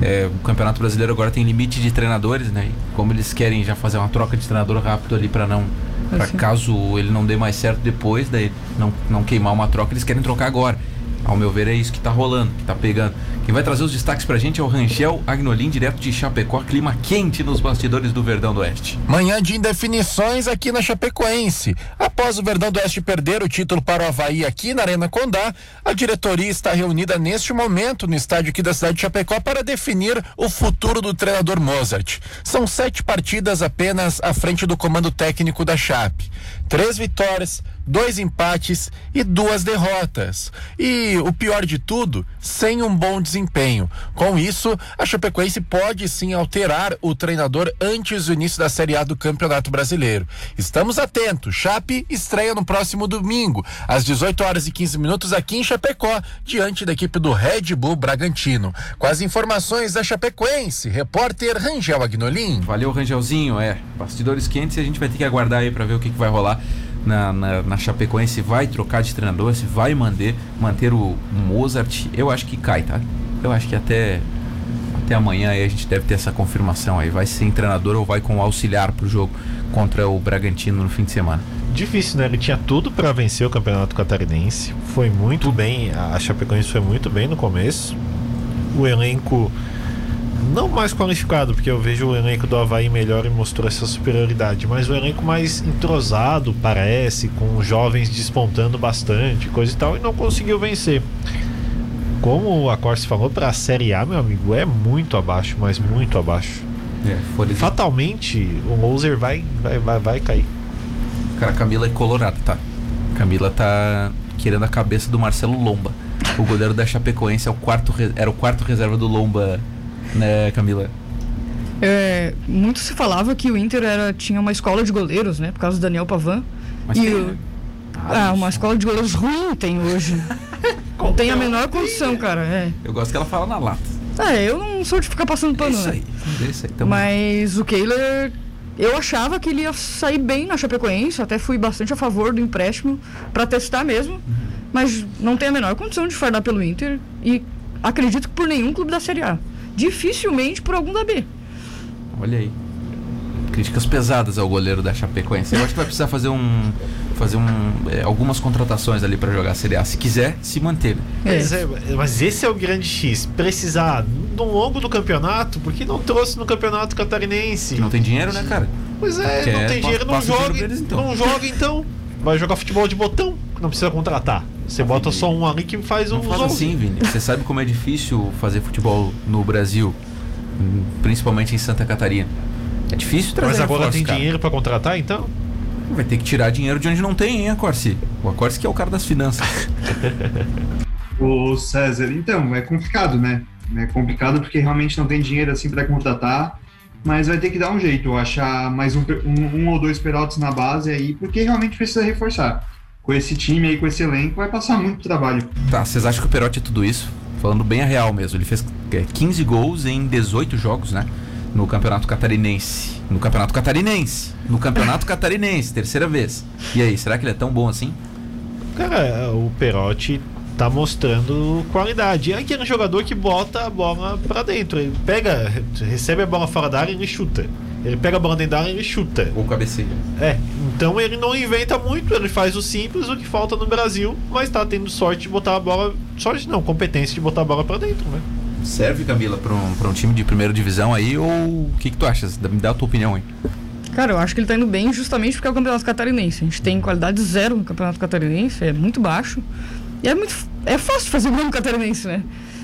A: é, o Campeonato Brasileiro agora tem limite de treinadores, né? E como eles querem já fazer uma troca de treinador rápido ali para não. Pra
F: Assim.
A: caso ele não dê mais certo depois, daí não, não queimar uma troca, eles querem trocar agora. Ao meu ver, é isso que tá rolando, que tá pegando. Quem vai trazer os destaques pra gente é o Rangel Agnolim, direto de Chapecó, clima quente nos bastidores do Verdão do Oeste.
J: Manhã de indefinições aqui na Chapecoense. Após o Verdão do Oeste perder o título para o Havaí aqui na Arena Condá, a diretoria está reunida neste momento no estádio aqui da cidade de Chapecó para definir o futuro do treinador Mozart. São sete partidas apenas à frente do comando técnico da Chape. Três vitórias, dois empates e duas derrotas. E o pior de tudo, sem um bom desempenho. Com isso, a Chapecoense pode sim alterar o treinador antes do início da Série A do Campeonato Brasileiro. Estamos atentos. Chape estreia no próximo domingo, às 18 horas e 15 minutos aqui em Chapecó, diante da equipe do Red Bull Bragantino. Com as informações da Chapecoense, repórter Rangel Agnolim.
A: Valeu, Rangelzinho. É, bastidores quentes e a gente vai ter que aguardar aí pra ver o que, que vai rolar na, na, na Chapecoense. Se vai trocar de treinador, se vai manter, manter o Mozart. Eu acho que cai, tá? Eu acho que até, até amanhã aí a gente deve ter essa confirmação aí. Vai sem treinador ou vai com auxiliar pro jogo contra o Bragantino no fim de semana.
B: Difícil, né? Ele tinha tudo pra vencer o Campeonato Catarinense. Foi muito bem, a Chapecoense foi muito bem no começo. O elenco não mais qualificado, porque eu vejo o elenco do Havaí melhor e mostrou essa superioridade, mas o elenco mais entrosado, parece, com jovens despontando bastante, coisa e tal, e não conseguiu vencer. Como a Corse falou, pra Série A, meu amigo, é muito abaixo, mas muito abaixo.
A: É, de...
B: Fatalmente, o Moser vai, vai, vai, vai cair.
A: Cara, a Camila é colorada, tá? Camila tá querendo a cabeça do Marcelo Lomba. O goleiro da Chapecoense é o quarto, era o quarto reserva do Lomba, né, Camila?
F: É, muito se falava que o Inter era, tinha uma escola de goleiros, né? Por causa do Daniel Pavan.
A: Mas
F: e
A: tem,
F: o-
A: né?
F: Ah, uma escola de goleiros ruim tem hoje. não tem a menor condição, cara. É.
A: Eu gosto que ela fala na lata.
F: É, eu não sou de ficar passando
A: É
F: pano,
A: isso
F: né?
A: aí. É isso aí. Tamo-
F: Mas o Kehler, eu achava que ele ia sair bem na Chapecoense, até fui bastante a favor do empréstimo pra testar mesmo, mas não tem a menor condição de fardar pelo Inter e acredito que por nenhum clube da Série A. Dificilmente por algum da B.
A: Olha aí. Críticas pesadas ao goleiro da Chapecoense. Eu acho que vai precisar fazer um. Fazer um, é, algumas contratações ali pra jogar a Série A. Se quiser, se manter. né?
B: Mas, é, mas esse é o grande X. Precisar no longo do campeonato, por que não trouxe no campeonato catarinense?
A: Que não tem dinheiro, né, cara?
B: Pois é,
A: Quer,
B: não tem
A: pa-
B: dinheiro, não
A: passa o dinheiro
B: joga.
A: eles, então.
B: Não joga então. Vai jogar futebol de botão, que não precisa contratar. Você bota só um ali que faz um
A: Não faz assim, Vini. Você sabe como é difícil fazer futebol no Brasil, principalmente em Santa Catarina. É difícil trazer
B: Mas agora tem
A: cara.
B: dinheiro pra contratar, então?
A: Vai ter que tirar dinheiro de onde não tem, hein, Acorce? O Acorce que é o cara das finanças.
H: O César, então, é complicado, né? É complicado porque realmente não tem dinheiro assim para contratar, mas vai ter que dar um jeito, achar mais um, um, um ou dois pelotas na base aí, porque realmente precisa reforçar. Com esse time aí, com esse elenco, vai passar muito trabalho.
A: Tá, vocês acham que o Perotti é tudo isso? Falando bem a real mesmo. Ele fez é, 15 gols em 18 jogos, né? No Campeonato Catarinense. No Campeonato Catarinense. No Campeonato Catarinense, terceira vez. E aí, será que ele é tão bom assim?
B: Cara, o Perotti tá mostrando qualidade. É aquele jogador que bota a bola pra dentro. Ele pega, recebe a bola fora da área e ele chuta. Ele pega a bola dentro da área e ele chuta.
A: Ou cabeceia.
B: É, então ele não inventa muito, ele faz o simples, o que falta no Brasil, mas tá tendo sorte de botar a bola. Sorte não, competência de botar a bola pra dentro, né?
A: Serve, Camila, pra um, pra um time de primeira divisão aí? Ou o que, que tu achas? Me dá a tua opinião aí.
F: Cara, eu acho que ele tá indo bem justamente porque é o campeonato catarinense. A gente tem qualidade zero no campeonato catarinense, é muito baixo. E é muito. É fácil fazer gol no catarinense, né?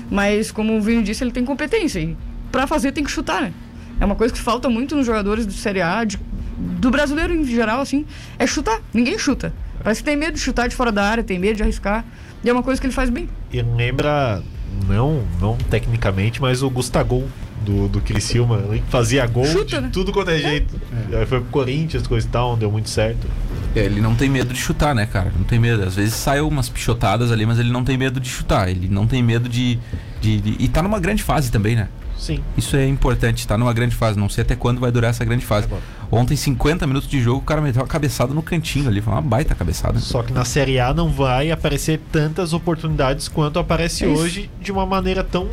F: Mas, como o Vini disse, ele tem competência. E pra fazer tem que chutar, né? É uma coisa que falta muito nos jogadores de Série A, de- do brasileiro em geral, assim, é chutar. Ninguém chuta. Parece que tem medo de chutar de fora da área, tem medo de arriscar. E é uma coisa que ele faz bem.
B: Ele lembra, não, não tecnicamente, mas o Gustagol do, do Criciúma. Ele fazia gol
F: Chuta,
B: de
F: né?
B: tudo quanto é jeito. Aí foi pro Corinthians, coisa e tal, não deu muito certo.
A: É, ele não tem medo de chutar, né, cara? Não tem medo. Às vezes sai umas pichotadas ali, mas ele não tem medo de chutar. Ele não tem medo de. de, de- E tá numa grande fase também, né?
B: Sim.
A: Isso é importante, tá numa grande fase. Não sei até quando vai durar essa grande fase. Ontem, 50 minutos de jogo, o cara meteu uma cabeçada no cantinho ali. Foi uma baita cabeçada.
B: Só que na Série A não vai aparecer tantas oportunidades quanto aparece
F: É
B: hoje de uma maneira tão.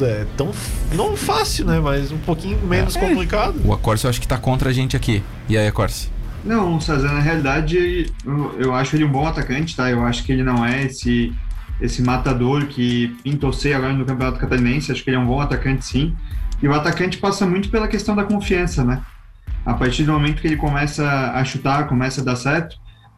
B: é, tão. não fácil, né? Mas um pouquinho menos complicado.
A: O Acorce eu acho que tá contra a gente aqui. E aí, Acorce?
H: Não, César, na realidade, eu, eu acho ele um bom atacante, tá? Eu acho que ele não é esse, esse matador que pintou ser agora no Campeonato Catarinense. Acho que ele é um bom atacante, sim. E o atacante passa muito pela questão da confiança, né? A partir do momento que ele começa a chutar, começa a dar certo,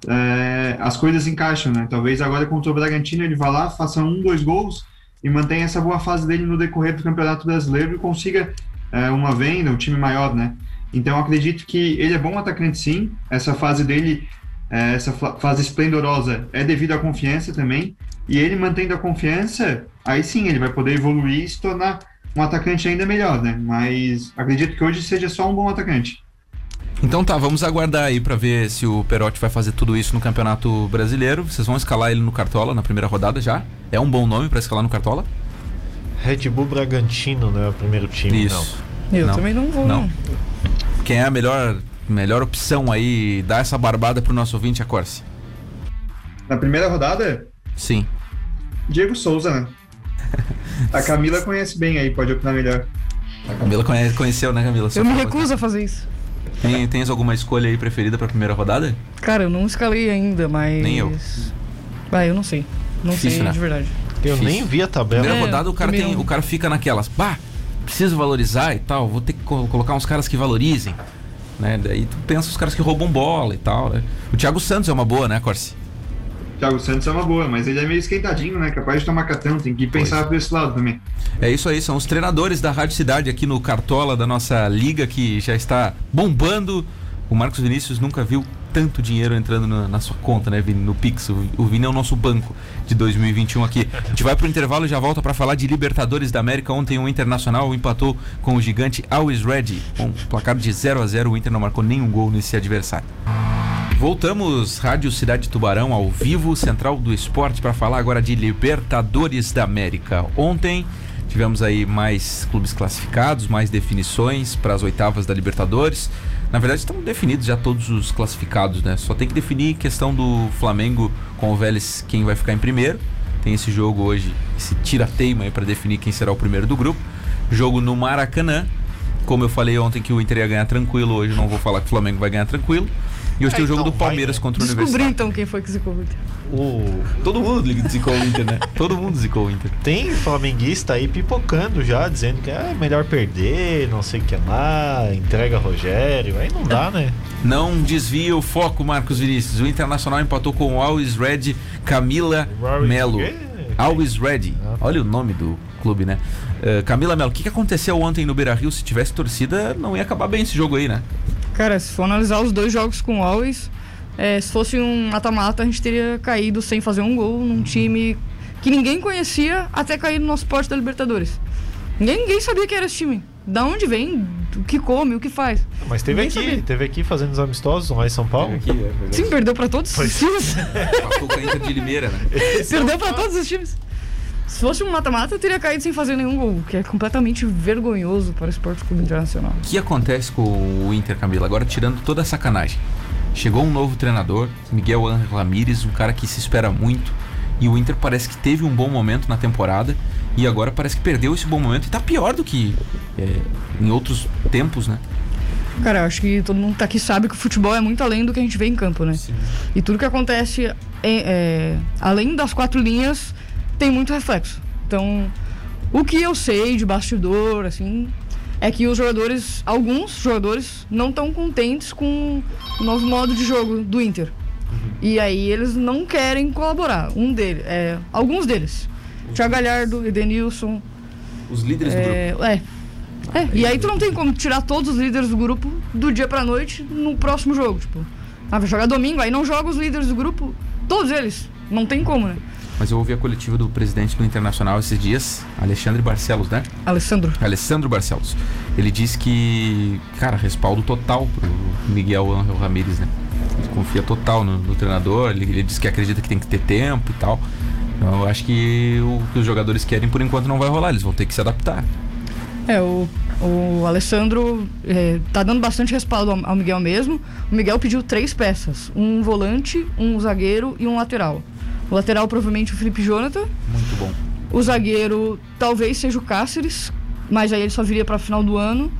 H: é, as coisas encaixam, né? Talvez agora contra o Bragantino ele vá lá, faça um, dois gols e mantenha essa boa fase dele no decorrer do Campeonato Brasileiro e consiga é, uma venda, um time maior, né? Então acredito que ele é bom atacante sim. Essa fase dele, essa fa- fase esplendorosa é devido à confiança também. E ele mantendo a confiança, aí sim ele vai poder evoluir e se tornar um atacante ainda melhor, né? Mas acredito que hoje seja só um bom atacante.
A: Então tá, vamos aguardar aí pra ver se o Perotti vai fazer tudo isso no Campeonato Brasileiro. Vocês vão escalar ele no Cartola na primeira rodada já? É um bom nome pra escalar no Cartola?
B: Red Bull Bragantino, né? O primeiro time.
A: Isso.
F: Eu
A: Não.
F: também não vou,
A: Não.
F: não.
A: Quem é a melhor, melhor opção aí? Dá essa barbada pro nosso ouvinte, Acorce.
H: Na primeira rodada,
A: Sim.
H: Diego Souza, né? A Camila conhece bem aí, pode opinar melhor.
A: A Camila conhece, conheceu, né, Camila? Só
F: Eu me recuso a fazer isso.
A: Tem, tens alguma escolha aí preferida pra primeira rodada?
F: Cara, eu não escalei ainda, mas.
A: Nem eu.
F: Ah, eu não sei. Não
A: Difícil,
F: sei
A: né?
F: de verdade.
B: Eu
A: Difícil.
B: nem vi a tabela.
A: Primeira
F: É,
A: rodada o cara, tem, o cara fica naquelas, bah, preciso valorizar e tal, vou ter que co- colocar uns caras que valorizem. Né? Daí tu pensa os caras que roubam bola e tal, né? O Thiago Santos é uma boa, né, Corsi?
H: Thiago Santos é uma boa, mas ele é meio esquentadinho, né? Capaz de tomar cartão, tem que pensar por esse lado também.
A: É isso aí, são os treinadores da Rádio Cidade aqui no Cartola da nossa liga que já está bombando. O Marcos Vinícius nunca viu tanto dinheiro entrando na, na sua conta, né, Vini? No Pix. O, o Vini é o nosso banco de 2021 aqui. A gente vai pro intervalo e já volta para falar de Libertadores da América. Ontem o Internacional empatou com o gigante Always Ready. Com um placar de 0 a 0 o Inter não marcou nenhum gol nesse adversário. Voltamos, Rádio Cidade Tubarão, ao vivo, Central do Esporte, para falar agora de Libertadores da América. Ontem tivemos aí mais clubes classificados, mais definições para as oitavas da Libertadores. Na verdade, estão definidos já todos os classificados, né? Só tem que definir questão do Flamengo com o Vélez, quem vai ficar em primeiro. Tem esse jogo hoje, esse tira-teima aí para definir quem será o primeiro do grupo. Jogo no Maracanã. Como eu falei ontem que o Inter ia ganhar tranquilo, hoje não vou falar que o Flamengo vai ganhar tranquilo. E hoje
B: É,
A: tem o jogo
B: então
A: do
B: vai,
A: Palmeiras
B: né?
A: contra o
F: Descobri
A: Universitário.
F: então quem foi que zicou o Inter.
B: O...
A: Todo mundo zicou o Inter, né? Todo mundo zicou o Inter.
B: Tem flamenguista aí pipocando já, dizendo que é melhor perder, não sei o que lá, entrega Rogério. Aí não dá, né?
A: Não desvia o foco, Marcos Vinícius. O Internacional empatou com o Always Red Camila
B: Always
A: Melo.
B: Red?
A: Always Ready.
B: Ah, tá.
A: Olha o nome do clube, né? Eh, Camila Melo, o que, que aconteceu ontem no Beira Rio? Se tivesse torcida, não ia acabar bem esse jogo aí, né?
F: Cara, se for analisar os dois jogos com o Always, é, se fosse um mata-mata, a gente teria caído sem fazer um gol num time que ninguém conhecia até cair no nosso pote da Libertadores. Ninguém, ninguém sabia que era esse time. Da onde vem, o que come, o que faz.
B: Mas teve
F: Ninguém
B: aqui,
F: sabia.
B: teve aqui fazendo os amistosos lá em São Paulo.
F: Sim, perdeu pra todos os times.
A: Inter de Limeira, né?
F: perdeu pra todos os times. Se fosse um mata-mata, eu teria caído sem fazer nenhum gol, que é completamente vergonhoso para o Esporte Clube Internacional.
A: O que acontece com o Inter, Camila? Agora tirando toda a sacanagem. Chegou um novo treinador, Miguel Ángel Ramírez, um cara que se espera muito. E o Inter parece que teve um bom momento na temporada. E agora parece que perdeu esse bom momento e tá pior do que é, em outros tempos, né?
F: Cara, eu acho que todo mundo tá aqui sabe que o futebol é muito além do que a gente vê em campo, né? E tudo que acontece, é, é, além das quatro linhas, tem muito reflexo. Então, o que eu sei de bastidor, assim, é que os jogadores, alguns jogadores, não estão contentes com o novo modo de jogo do Inter. E aí eles não querem colaborar. Um deles, é, alguns deles. Thiago Galhardo, Edenilson,
A: Os líderes do grupo.
F: é, é. É, e aí tu não tem como tirar todos os líderes do grupo do dia pra noite no próximo jogo, tipo. Ah, vai jogar domingo, aí não joga os líderes do grupo, todos eles. Não tem como, né?
A: Mas eu ouvi a coletiva do presidente do Internacional esses dias, Alexandre Barcelos, né?
F: Alessandro.
A: Alessandro Barcelos. Ele disse que, cara, respaldo total pro Miguel Ángel Ramírez, né? Ele confia total no, no treinador, ele, ele disse que acredita que tem que ter tempo e tal. Então eu acho que o que os jogadores querem por enquanto não vai rolar, eles vão ter que se adaptar.
F: É, o, o Alessandro é, tá dando bastante respaldo ao, ao Miguel mesmo. O Miguel pediu três peças: um volante, um zagueiro e um lateral. O lateral provavelmente o Felipe Jonathan.
A: Muito bom.
F: O zagueiro talvez seja o Cáceres, mas aí ele só viria pra final do ano.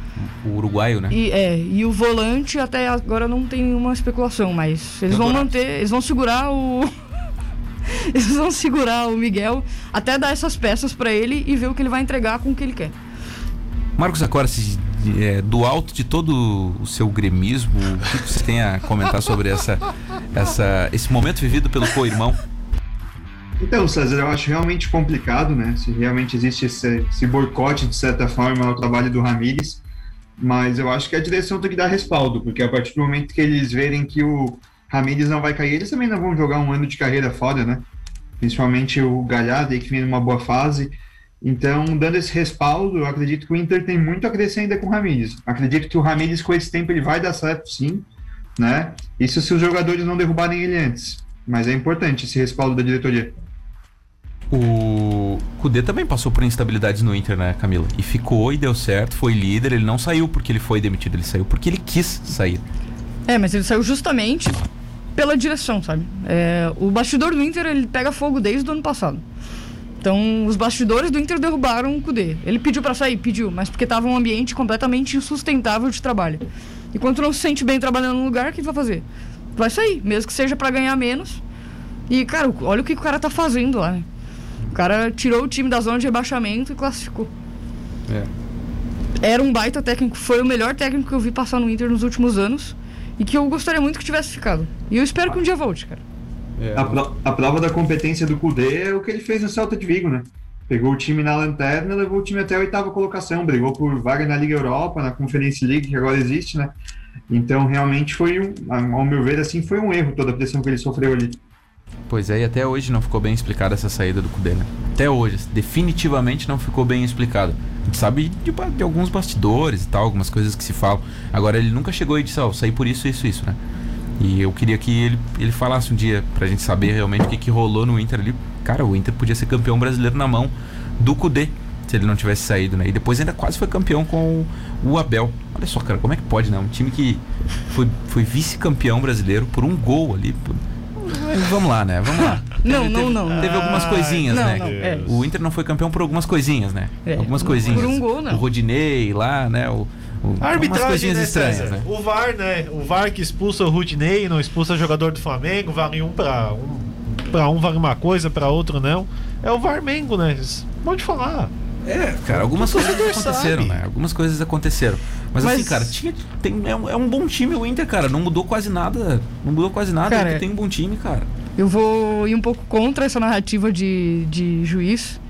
A: O uruguaio, né?
F: E, é, e o volante até agora não tem nenhuma especulação, mas eles vão manter, eles vão segurar o. eles vão segurar o Miguel até dar essas peças pra ele e ver o que ele vai entregar com o que ele quer.
A: Marcos Acorce, é, do alto de todo o seu gremismo, o que você tem a comentar sobre essa, essa, esse momento vivido pelo co-irmão?
H: Então, César, eu acho realmente complicado, né? Se realmente existe esse, esse boicote, de certa forma, ao trabalho do Ramires. Mas eu acho que a direção tem que dar respaldo, porque a partir do momento que eles verem que o Ramires não vai cair, eles também não vão jogar um ano de carreira fora, né? Principalmente o Galhardo, aí que vem numa boa fase. Então, dando esse respaldo, eu acredito que o Inter tem muito a crescer ainda com o Ramires. Acredito que o Ramires, com esse tempo, ele vai dar certo, sim, né? Isso se os jogadores não derrubarem ele antes. Mas é importante esse respaldo da diretoria.
A: O Kudê também passou por instabilidades no Inter, né, Camila? E ficou e deu certo, foi líder. Ele não saiu porque ele foi demitido, ele saiu porque ele quis sair.
F: É, mas ele saiu justamente pela direção, sabe? É, o bastidor do Inter ele pega fogo desde o ano passado. Então, os bastidores do Inter derrubaram o Kudê. Ele pediu pra sair, pediu, mas porque tava um ambiente completamente insustentável de trabalho. E quando tu não se sente bem trabalhando num lugar, o que vai fazer? Vai sair, mesmo que seja pra ganhar menos. E, cara, olha o que o cara tá fazendo lá, né? O cara tirou o time da zona de rebaixamento e classificou.
A: É.
F: Era um baita técnico, foi o melhor técnico que eu vi passar no Inter nos últimos anos. E que eu gostaria muito que tivesse ficado. E eu espero que um dia volte, cara.
H: A, pro- a prova da competência do Kudê é o que ele fez no Celta de Vigo, né? Pegou o time na lanterna, levou o time até a oitava colocação, brigou por vaga na Liga Europa, na Conference League, que agora existe, né? Então, realmente foi, um, ao meu ver, assim, foi um erro toda a pressão que ele sofreu ali.
A: Pois é, e até hoje não ficou bem explicada essa saída do Cudê, né? Até hoje, definitivamente não ficou bem explicado. A gente sabe de, de alguns bastidores e tal, algumas coisas que se falam. Agora, ele nunca chegou e disse, ó, oh, saí por isso, isso, isso, né? E eu queria que ele, ele falasse um dia pra gente saber realmente o que, que rolou no Inter ali. Cara, o Inter podia ser campeão brasileiro na mão do Cudê, se ele não tivesse saído, né? E depois ainda quase foi campeão com o Abel. Olha só, cara, como é que pode, né? Um time que foi, foi vice-campeão brasileiro por um gol ali. Por... Vamos lá, né? Vamos lá.
F: Não,
A: teve,
F: não, não.
A: Teve algumas coisinhas,
F: não,
A: né?
F: Não, é.
A: O Inter não foi campeão por algumas coisinhas, né?
F: É,
A: algumas coisinhas.
F: Por um gol, não.
A: O Rodinei lá, né? O, o,
B: A arbitragem,
A: coisinhas
B: né,
A: estranhas, né?
B: O VAR, né? O VAR que expulsa o Rudinei, não expulsa o jogador do Flamengo, vale um pra um. Pra um vale uma coisa, pra outro não. É o VAR Mengo, né? Pode falar.
A: É, cara, algumas coisas aconteceram,
B: sabe.
A: né? Algumas coisas aconteceram. Mas,
F: Mas-
A: assim, cara, tinha, tem, é, um, é um bom time o Inter, cara. Não mudou quase nada. Não mudou quase nada.
F: Cara,
A: Inter tem um bom time, cara.
F: Eu vou ir um pouco contra essa narrativa de, de juiz.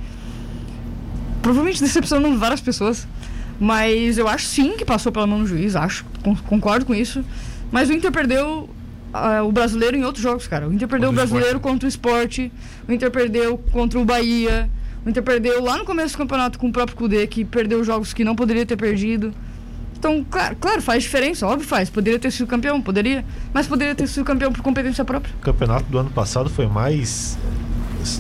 F: Provavelmente decepcionando várias pessoas. Mas eu acho sim que passou pela mão do juiz, acho. con- Concordo com isso. Mas o Inter perdeu ah, o brasileiro em outros jogos, cara. O Inter perdeu
B: Contra o
F: o brasileiro contra o esporte. O Inter perdeu contra o Bahia. O Inter perdeu lá no começo do campeonato com o próprio Kudê, que perdeu jogos que não poderia ter perdido. Então, claro, claro, faz diferença, óbvio faz. Poderia ter sido campeão, poderia. Mas poderia ter sido campeão por competência própria.
B: O campeonato do ano passado foi mais.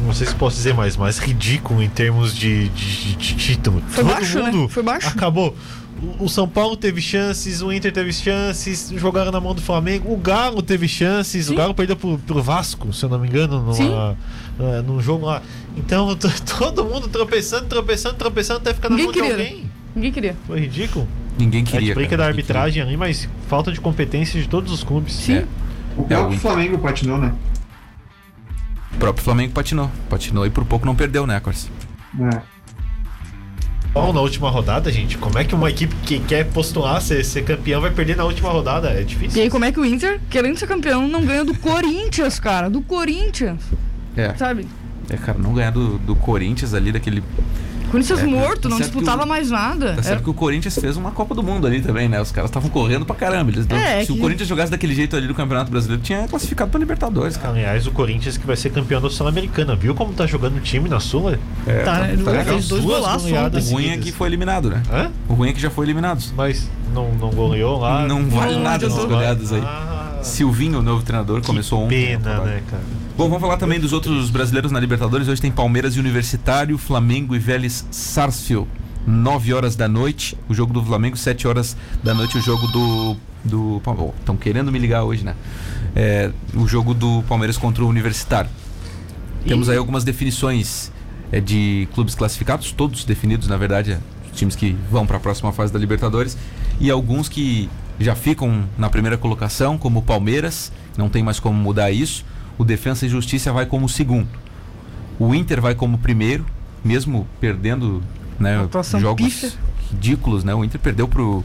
B: Não sei se posso dizer mais, mais ridículo em termos de, de- de título.
F: Foi
B: Todo
F: baixo, né?
B: mundo
F: Foi baixo.
B: Acabou. O- São Paulo teve chances, o Inter teve chances, jogaram na mão do Flamengo. O Galo teve chances,
F: Sim.
B: o Galo perdeu pro, pro Vasco, se eu não me engano, numa, eh, num jogo lá. Então, todo mundo tropeçando, tropeçando, tropeçando até ficar na
F: Ninguém
B: mão de
F: queria.
B: alguém.
F: Ninguém queria.
B: Foi ridículo.
A: Ninguém
B: a
A: queria.
B: gente brinca
A: cara,
B: da
A: ninguém
B: arbitragem ali, mas falta de competência de todos os clubes.
F: Sim.
A: É.
H: O
A: É,
H: próprio
A: o Inter-
H: Flamengo patinou, né?
A: queria. O próprio Flamengo patinou. Patinou e por pouco não perdeu, né, Corsi?
H: É.
B: Bom, na última rodada, gente, como é que uma equipe que quer postular ser, ser campeão vai perder na última rodada? É
F: E
B: difícil.
F: aí, como é que o Inter, querendo ser campeão, não ganha do Corinthians, cara? Do Corinthians,
A: É.
F: sabe?
A: É, cara, não ganhar do, do Corinthians ali, daquele.
F: Corinthians
A: É,
F: morto,
A: tá
F: não disputava
A: o-
F: mais nada.
A: Tá certo
F: Era-
A: que o Corinthians fez uma Copa do Mundo ali também, né? Os caras estavam correndo pra caramba. Eles,
F: É,
A: se o
F: que-
A: Corinthians jogasse daquele jeito ali no Campeonato Brasileiro, tinha classificado pra Libertadores, cara.
B: Aliás, o Corinthians que vai ser campeão da Sul-Americana. Viu como tá jogando o time na Sula?
A: É,
F: Tá, né? Ele
A: legal.
F: fez dois
B: Duas
F: golaços
B: goleadas.
A: O ruim é que foi eliminado, né?
B: Hã?
A: O ruim é que já foi eliminado.
B: Mas não, não goleou lá.
A: Não vale
F: não
A: nada essas goleadas aí.
B: Ah,
A: Silvinho, o novo treinador, começou ontem. o
B: Pena, né, cara?
A: Bom, vamos falar também dos outros brasileiros na Libertadores. Hoje tem Palmeiras e Universitário, Flamengo e Vélez Sarsfield. 9 horas da noite, o jogo do Flamengo, 7 horas da noite, o jogo do. do Estão querendo me ligar hoje, né? É, o jogo do Palmeiras contra o Universitário. Temos aí algumas definições é, de clubes classificados, todos definidos, na verdade, é, os times que vão para a próxima fase da Libertadores, e alguns que já ficam na primeira colocação, como o Palmeiras, não tem mais como mudar isso. O Defensa e Justiça vai como segundo. O Inter vai como primeiro, mesmo perdendo né, jogos
F: pífia.
A: ridículos, né? O Inter perdeu pro,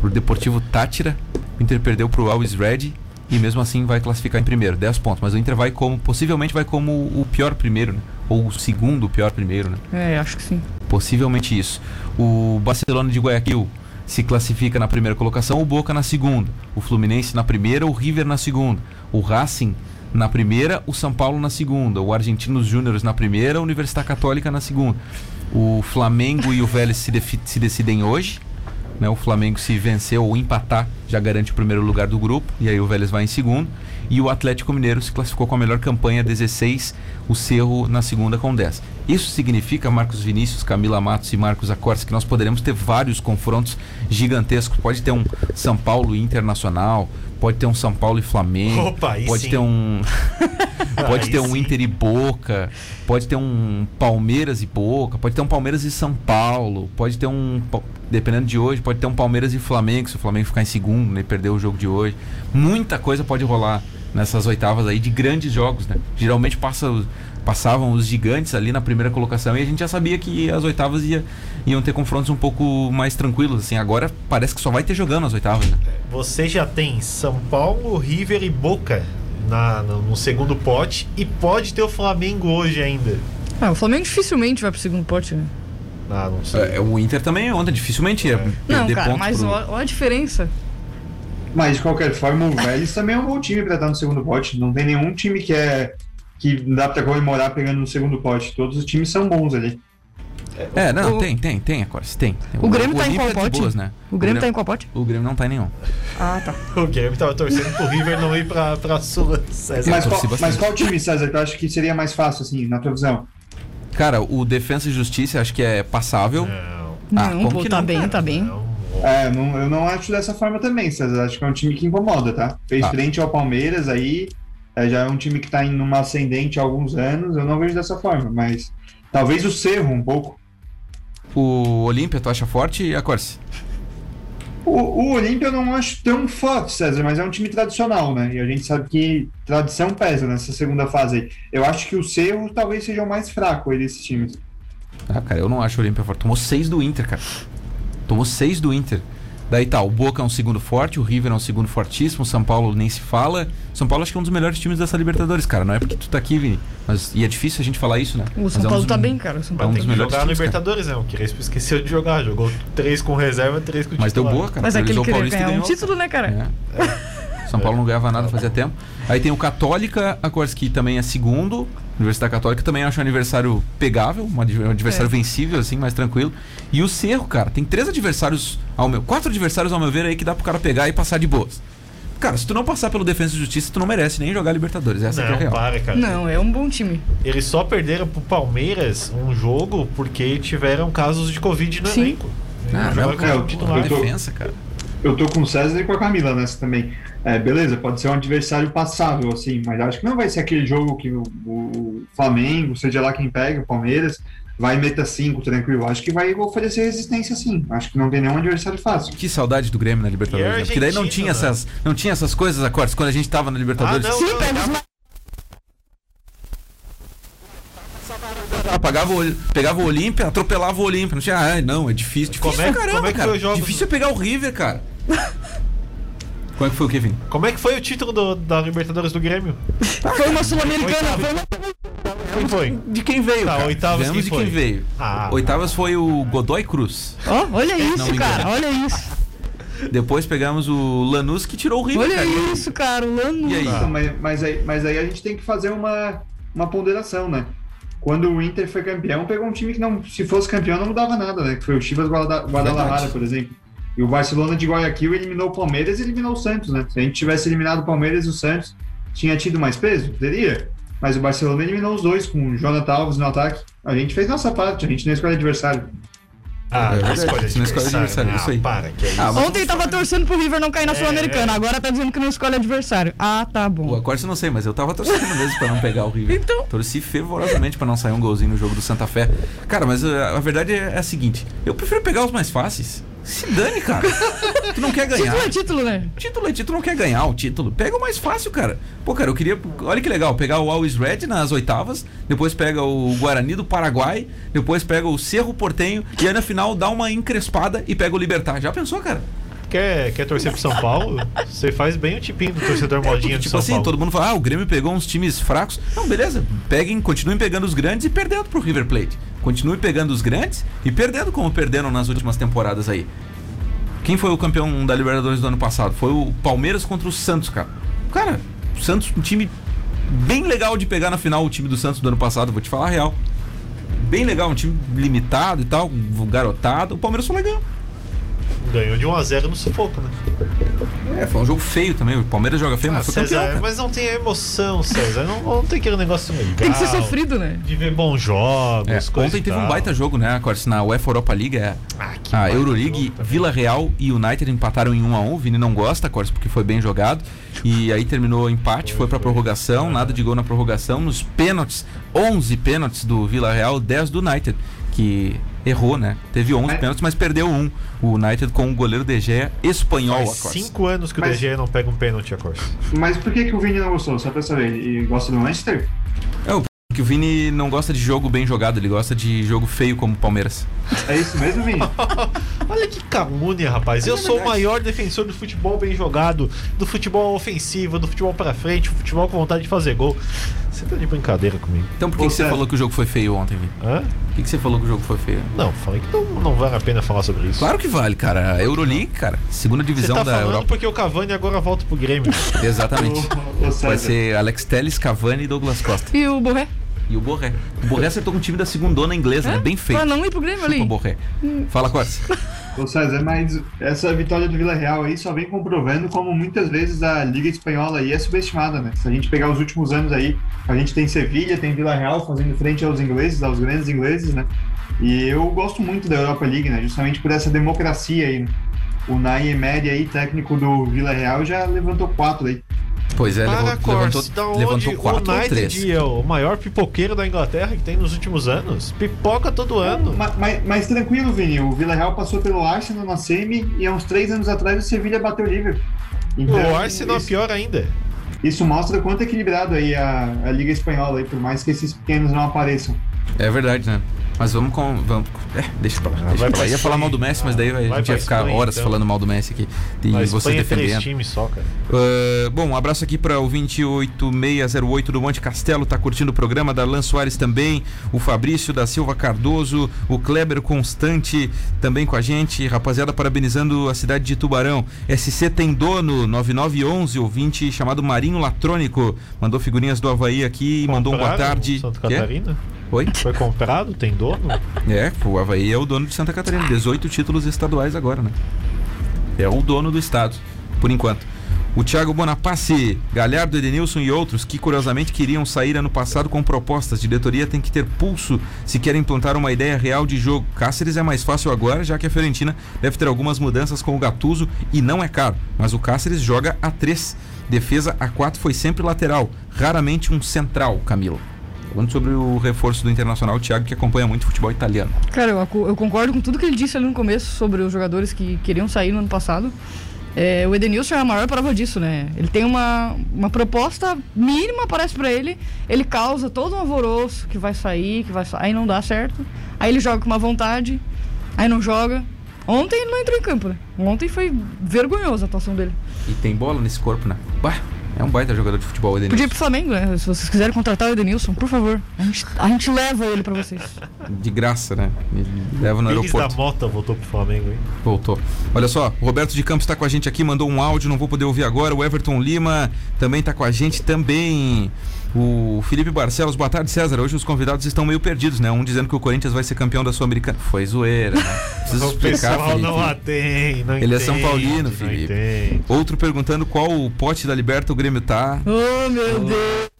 A: pro Deportivo Tátira, o Inter perdeu pro Always Red e mesmo assim vai classificar em primeiro, 10 pontos. Mas o Inter vai como, possivelmente vai como o pior primeiro, né? Ou o segundo pior primeiro, né?
F: É, acho que sim.
A: Possivelmente isso. O Barcelona de Guayaquil se classifica na primeira colocação, o Boca na segunda, o Fluminense na primeira, o River na segunda, o Racing na primeira, o São Paulo na segunda, o Argentinos Júniors na primeira, a Universidade Católica na segunda. O Flamengo e o Vélez se, se decidem hoje. Né? O Flamengo se vencer ou empatar já garante o primeiro lugar do grupo e aí o Vélez vai em segundo. E o Atlético Mineiro se classificou com a melhor campanha 16, o Cerro na segunda com 10. Isso significa, Marcos Vinícius, Camila Matos e Marcos Acorce, que nós poderemos ter vários confrontos gigantescos. Pode ter um São Paulo Internacional, pode ter um São Paulo e Flamengo,
B: Opa,
A: pode
B: sim.
A: ter um pode
B: Aí
A: ter um
B: sim.
A: Inter e Boca, pode ter um Palmeiras e Boca, pode ter um Palmeiras e São Paulo, pode ter um, dependendo de hoje, pode ter um Palmeiras e Flamengo, se o Flamengo ficar em segundo, né, perder o jogo de hoje. Muita coisa pode rolar nessas oitavas aí de grandes jogos, né? Geralmente passa os- passavam os gigantes ali na primeira colocação e a gente já sabia que as oitavas ia, iam ter confrontos um pouco mais tranquilos, assim. Agora parece que só vai ter jogando as oitavas, né?
B: Você já tem São Paulo, River e Boca na, no, no segundo pote e pode ter o Flamengo hoje ainda.
F: Ah, o Flamengo dificilmente vai pro segundo pote, né?
B: Ah, não sei.
A: É, o Inter também ontem dificilmente ia
F: Não,
A: perder
F: cara,
A: pontos
F: mas
A: pro-
F: olha a diferença.
H: Mas de qualquer forma, o Vélez também é um bom time pra estar no segundo pote. Não tem nenhum time que é que dá pra comemorar pegando no segundo pote. Todos os times são bons ali.
A: É, não,
F: O-
A: tem, tem, tem, Acors, tem.
F: O Grêmio tá em qual
A: é
F: pote?
A: boas, né?
F: O Grêmio tá em qual pote?
A: O Grêmio não tá em nenhum.
F: Ah, tá.
B: O Grêmio tava torcendo pro River não ir pra, pra Sula, César.
H: Mas qual, mas qual time, César, tu acha que seria mais fácil, assim, na tua visão?
A: Cara, o Defensa e Justiça acho que é passável.
B: Não,
A: Ah,
F: não,
A: como
F: pô,
A: que
F: tá
A: não,
F: bem,
A: cara?
F: tá bem.
B: não.
H: É, não, eu não acho dessa forma também, César. Acho que é um time que incomoda, tá? Fez
A: Ah.
H: frente ao Palmeiras aí, é, já é um time que tá em uma ascendente há alguns anos. Eu não vejo dessa forma, mas talvez o Cerro um pouco.
A: O Olímpia, tu acha forte, Acors?
H: O, o Olímpia eu não acho tão forte, César, mas é um time tradicional, né? E a gente sabe que tradição pesa nessa segunda fase aí. Eu acho que o Cerro talvez seja o mais fraco aí desses times.
A: Ah, cara, eu não acho o Olímpia forte. Tomou seis do Inter, cara. Tomou seis do Inter. Daí tá, o Boca é um segundo forte, o River é um segundo fortíssimo, o São Paulo nem se fala. São Paulo acho que é um dos melhores times dessa Libertadores, cara. Não é porque tu tá aqui, Vini. Mas, e é difícil a gente falar isso, né?
F: O
A: Mas
F: São
A: é um
F: Paulo tá bem, cara. O São
A: É um
F: Paulo
A: dos
B: Tem que
A: melhores
B: jogar
A: times, cara.
B: Libertadores, né? O Crespo esqueceu de jogar. Jogou três com reserva, três com
A: Mas deu
B: titular.
A: boa, cara.
F: Mas é que ele
A: Priorizou o
F: queria
A: Paulista e
F: ganhar um
A: ganhou.
F: título, né, cara?
A: É. São Paulo não ganhava nada fazia tempo. Aí tem o Católica, a que também é segundo. Universidade Católica também acho um aniversário pegável, um adver- adversário
F: É.
A: vencível, assim, mais tranquilo. E o Cerro, cara, tem três adversários, ao meu, quatro adversários ao meu ver aí que dá pro cara pegar e passar de boas. Cara, se tu não passar pelo Defesa e Justiça, tu não merece nem jogar Libertadores. Essa que é a
B: Não,
A: real.
B: para, cara.
F: Não, é um bom time.
B: Eles só perderam pro Palmeiras um jogo porque tiveram casos de Covid no
F: Sim.
B: elenco.
A: Ah, não,
B: jogaram
A: cara,
B: como
H: eu-
B: titular.
H: eu tô-
A: defensa, cara.
H: Eu tô com o César e com a Camila nessa também. É, beleza, pode ser um adversário passável, assim, mas acho que não vai ser aquele jogo que o, o Flamengo, seja lá quem pega, o Palmeiras, vai meta 5 tranquilo. Acho que vai oferecer resistência sim. Acho que não tem nenhum adversário fácil.
A: Que saudade do Grêmio na Libertadores.
B: E a
A: né? Porque daí não tinha
B: né?
A: essas, não tinha essas coisas, acordes, quando a gente tava na Libertadores.
B: Ah, não,
F: Sim,
B: não,
F: pega os
B: não.
F: ma-
A: Ah, pagava o, pegava o Olímpia, atropelava o Olímpia. Não tinha, ah, não, é difícil. Difícil
B: Como é-
A: caramba,
B: como é que
A: cara.
B: jogo
A: Difícil é pegar o River, cara. Como é que foi o Kevin?
B: Como é que foi o título do- da Libertadores do Grêmio?
F: Foi uma sul-americana. Foi uma...
B: Quem foi?
A: De quem veio,
B: Tá,
A: cara?
B: oitavas quem
A: de
B: foi?
A: quem veio.
B: Ah.
A: Oitavas foi o Godoy Cruz.
F: Ó, olha isso, cara. Olha isso.
A: Depois pegamos o Lanús que tirou o River,
F: Olha
A: cara.
F: isso, cara. O Lanús.
A: E aí?
H: Então, mas, mas, aí, mas aí a gente tem que fazer uma, uma ponderação, né? Quando o Inter foi campeão, pegou um time que não, se fosse campeão, não mudava nada, né? Que foi o Chivas Guada- Guadalajara,
A: Verdade.
H: por exemplo. E o Barcelona de Guayaquil eliminou o Palmeiras e eliminou o Santos, né? Se a gente tivesse eliminado o Palmeiras e o Santos, tinha tido mais peso? Teria. Mas o Barcelona eliminou os dois, com o Jonathan Alves no ataque. A gente fez nossa parte, a gente não escolhe adversário.
B: Ah,
A: É
B: não
A: verdade,
B: escolhe
A: não adversário,
B: Ah,
A: isso aí.
B: para, que é isso.
A: Ah, mas-
F: Ontem tava torcendo pro River não cair na
B: É,
F: Sul-Americana.
B: é.
F: Agora tá dizendo que não escolhe adversário. Ah, tá
A: O
F: bom.
A: Acorde eu não sei, mas eu tava torcendo mesmo pra não pegar o River.
F: Então.
A: Torci fervorosamente pra não sair um golzinho no jogo do Santa Fé. Cara, mas uh, a verdade é a seguinte: eu prefiro pegar os mais fáceis. Se dane, cara. tu não quer ganhar.
F: Título é título, né?
A: Título é título, não quer ganhar o título. Pega o mais fácil, cara. Pô, cara, eu queria. Olha que legal, pegar o Always Red nas oitavas, depois pega o Guarani do Paraguai, depois pega o Cerro Portenho e aí na final dá uma encrespada e pega o Libertar. Já pensou, cara?
B: Quer, quer torcer pro São Paulo? Você faz bem o tipinho do torcedor modinha do
A: Tipo
B: São
A: assim,
B: Paulo.
A: todo mundo fala, ah, o Grêmio pegou uns times fracos. Não, beleza. Peguem, continuem pegando os grandes e perdendo pro River Plate. Continue pegando os grandes e perdendo como perderam nas últimas temporadas aí. Quem foi o campeão da Libertadores do ano passado? Foi o Palmeiras contra o Santos, cara. Cara, o Santos, um time bem legal de pegar na final, o time do Santos do ano passado, vou te falar a real. Bem legal, um time limitado e tal, garotado. O Palmeiras foi legal.
B: Ganhou de 1x0 no sufoco, né?
A: É, foi um jogo feio também. O Palmeiras joga feio,
B: Ah,
A: mas foi
B: César,
A: campeão. cara.
B: mas não tem a emoção, César. Não, não tem aquele negócio legal.
F: Tem que ser sofrido, né?
B: De ver bons jogos,
A: É,
B: coisa
A: ontem teve um baita jogo, né, Cortes? Na UEFA Europa League, é,
B: Ah,
A: a Euroleague. Vila Real e United empataram em 1 a 1 O Vini não gosta, Cortes, porque foi bem jogado. E aí terminou o empate, foi, pra prorrogação, nada de gol na prorrogação. Nos pênaltis, 11 pênaltis do Vila Real, 10 do United, que errou, né? Teve 11
H: Mas-
A: pênaltis, mas perdeu um. O United com o goleiro De Gea espanhol,
B: Faz cinco anos que o
H: Mas-
B: DG não pega um pênalti, a Corsa.
H: Mas por que, que o Vini não gostou? Só pra saber. E gosta do Manchester?
A: Porque o Vini não gosta de jogo bem jogado, ele gosta de jogo feio como o Palmeiras.
H: É isso mesmo, Vini?
B: Olha que calúnia, rapaz. Eu sou o maior defensor do futebol bem jogado, do futebol ofensivo, do futebol pra frente, do futebol com vontade de fazer gol. Você tá de brincadeira comigo.
A: Então por que,
B: Ô,
A: que você falou que o jogo foi feio ontem, Vini?
B: Hã?
A: Por que, que você falou que o jogo foi feio?
B: Não, falei que não, não vale a pena falar sobre isso.
A: Claro que vale, cara. A Euroleague, cara. Segunda
B: Você
A: divisão
B: tá
A: da
B: falando
A: Europa.
B: porque o Cavani agora volta pro Grêmio.
A: Exatamente.
H: Ô, ô,
A: Vai ser Alex Telles, Cavani e Douglas Costa.
F: E o Borré?
A: E o Borré. O Borré acertou com o time da segundona inglesa, né? Bem feito.
F: Pra não ir pro Grêmio
A: Chupa,
F: ali.
A: Borré. Fala, Cortes.
H: Ô César, mas essa vitória do Vila Real aí só vem comprovando como muitas vezes a Liga Espanhola aí é subestimada, né? Se a gente pegar os últimos anos aí, a gente tem Sevilha, tem Vila Real fazendo frente aos ingleses, aos grandes ingleses, né? E eu gosto muito da Europa League, né? Justamente por essa democracia aí, né? O Nay Emery aí, técnico do Vila Real, já levantou quatro aí.
A: Pois é,
B: Para,
A: levou- levantou,
B: da onde
A: levantou quatro
B: o
A: ou três.
B: É o maior pipoqueiro da Inglaterra que tem nos últimos anos. Pipoca todo ano.
H: Mas, mas- mas tranquilo, Vini, o Vila Real passou pelo Arsenal na semi e há uns três anos atrás o Sevilha bateu o Liverpool. Então,
B: o Arsenal é
H: isso-
B: pior ainda.
H: Isso mostra quanto é equilibrado aí a, a Liga Espanhola, aí, por mais que esses pequenos não apareçam.
A: É verdade, né? Mas vamos com. Vamos, é, deixa pra lá. Deixa
B: vai
A: pra lá. Ia falar mal do Messi, mas daí a
B: Vai
A: gente
B: pra
A: ia ficar
B: Espanha,
A: horas
B: então.
A: falando mal do Messi aqui. E
B: Na
A: você
B: Espanha é três
A: defendendo.
B: times só, cara.
A: Uh, bom, um abraço aqui para o 28608 do Monte Castelo, tá curtindo o programa, da Lan Soares também, o Fabrício da Silva Cardoso, o Kleber Constante também com a gente, rapaziada, parabenizando a cidade de Tubarão. SC tem dono, 9911, ouvinte chamado Marinho Latrônico, mandou figurinhas do Havaí aqui e mandou um boa tarde.
B: Santa? Catarina?
A: Oi?
B: Foi comprado? Tem dono?
A: É, o Havaí é o dono de Santa Catarina. 18 títulos estaduais agora, né? É o dono do estado, por enquanto. O Thiago Bonapace, Galhardo, Edenilson e outros que curiosamente queriam sair ano passado com propostas. Diretoria tem que ter pulso se quer implantar uma ideia real de jogo. Cáceres é mais fácil agora, já que a Fiorentina deve ter algumas mudanças com o Gattuso e não é caro. Mas o Cáceres joga a 3. Defesa a 4 foi sempre lateral, raramente um central, Camilo. Falando sobre o reforço do Internacional, o Thiago que acompanha muito futebol italiano.
F: Cara, eu, eu concordo com tudo que ele disse ali no começo sobre os jogadores que queriam sair no ano passado. É, o Edenilson é a maior prova disso, né? Ele tem uma, uma proposta mínima, parece pra ele. Ele causa todo um alvoroço que vai sair, que vai sair, aí não dá certo. Aí ele joga com uma vontade, aí não joga. Ontem ele não entrou em campo, né? Ontem foi vergonhosa a atuação dele.
A: E tem bola nesse corpo, né? Bah, é um baita jogador de futebol, o
F: Podia ir
A: Edenilson.
F: pro Flamengo, né? Se vocês quiserem contratar o Edenilson, por favor. A gente, a gente leva ele pra vocês.
A: De graça, né? Ele Leva no
B: Pires da
A: aeroporto.
B: Mota voltou pro Flamengo, hein?
A: Voltou. Olha só, o Roberto de Campos está com a gente aqui, mandou um áudio, não vou poder ouvir agora. O Everton Lima também está com a gente também. O Felipe Barcelos, boa tarde, César. Hoje os convidados estão meio perdidos, né? Um dizendo que o Corinthians vai ser campeão da Sul-Americana. Foi zoeira, né? Preciso
B: o
A: explicar,
B: pessoal
A: Felipe.
B: não atende, não
A: Ele é São
B: entende,
A: Paulino,
B: não
A: Felipe.
B: entende.
A: Outro perguntando qual o pote da Liberta o Grêmio tá.
F: Oh, meu Deus.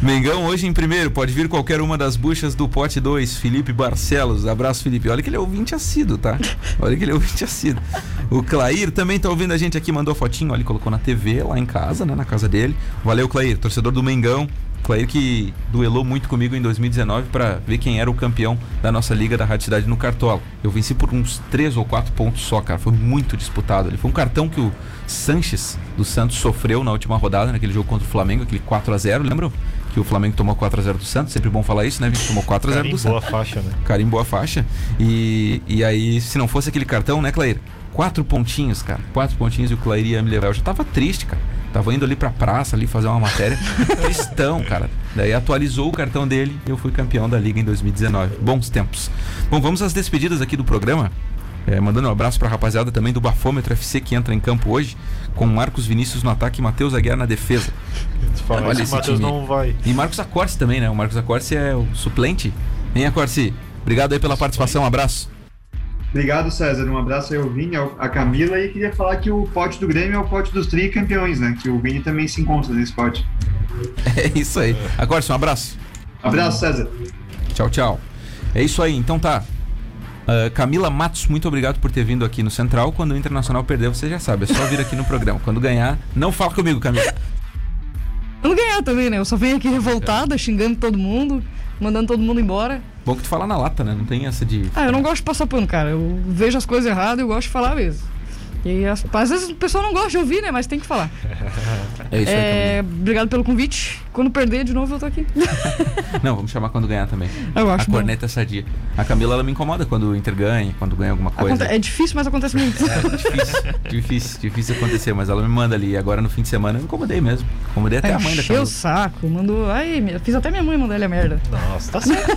A: Mengão hoje em primeiro, pode vir qualquer uma das buchas do pote 2, Felipe Barcelos. Abraço, Felipe. Olha que ele é ouvinte assíduo, tá? Olha que ele é ouvinte assíduo. O Clair também tá ouvindo a gente aqui, mandou fotinho, olha, colocou na TV lá em casa, né? Na casa dele. Valeu, Clair, torcedor do Mengão. Clair que duelou muito comigo em 2019 para ver quem era o campeão da nossa liga da Rádio Cidade no Cartola. Eu venci por uns 3 ou 4 pontos só, cara. Foi muito disputado. Ele foi um cartão que o Sanches do Santos sofreu na última rodada, naquele jogo contra o Flamengo, aquele 4 a 0 lembram? Que o Flamengo tomou 4 a 0 do Santos, sempre bom falar isso, né? Vitor? Tomou 4 a 0 do
B: Carimbou a
A: Santos.
B: faixa, né?
A: Carimbou a faixa. E, e aí, se não fosse aquele cartão, né, Clair? Quatro pontinhos, cara. Quatro pontinhos e o Clair ia me levar. Eu já tava triste, cara. Tava indo ali pra praça ali fazer uma matéria. Tristão, cara. Daí atualizou o cartão dele e eu fui campeão da liga em 2019. Bons tempos. Bom, vamos às despedidas aqui do programa. É, mandando um abraço pra rapaziada também do Bafômetro FC que entra em campo hoje, com Marcos Vinícius no ataque e Matheus Aguiar na defesa.
B: Se falar
A: Olha
B: isso,
A: esse
B: Matheus
A: time.
B: não vai.
A: E Marcos Acorce também, né? O Marcos Acorce é o suplente. Vem, Acorce. Obrigado aí pela participação, um abraço.
H: Obrigado, César. Um abraço aí ao Vini, a Camila, e queria falar que o pote do Grêmio é o pote dos tricampeões, né? Que o Vini também se encontra nesse pote.
A: É isso aí. Acorce, um abraço.
H: Abraço, César.
A: Tchau, tchau. É isso aí, então tá. Ah, Camila Matos, muito obrigado por ter vindo aqui no Central. Quando o Internacional perder, você já sabe, é só vir aqui no programa. Quando ganhar, não fala comigo, Camila.
F: Vamos ganhar também, né? Eu só venho aqui revoltada, xingando todo mundo, mandando todo mundo embora.
A: Bom que tu fala na lata, né? Não tem essa de.
F: Ah, eu não gosto de passar pano, cara. Eu vejo as coisas erradas e eu gosto de falar mesmo. E as- às vezes o pessoal não gosta de ouvir, né? Mas tem que falar.
A: É isso aí,
F: É, obrigado pelo convite. quando perder de novo eu tô aqui.
A: Não, vamos chamar quando ganhar também.
F: Eu acho
A: a corneta é sadia. A Camila, ela me incomoda quando o Inter ganha, quando ganha alguma coisa.
F: Aconte- é difícil, mas acontece muito.
A: É difícil, difícil, difícil acontecer, mas ela me manda ali. Agora no fim de semana eu incomodei mesmo. Incomodei até a mãe da Camila.
F: o saco, mandou. Ai, fiz até minha mãe mandar ele a merda.
B: Nossa, tá certo.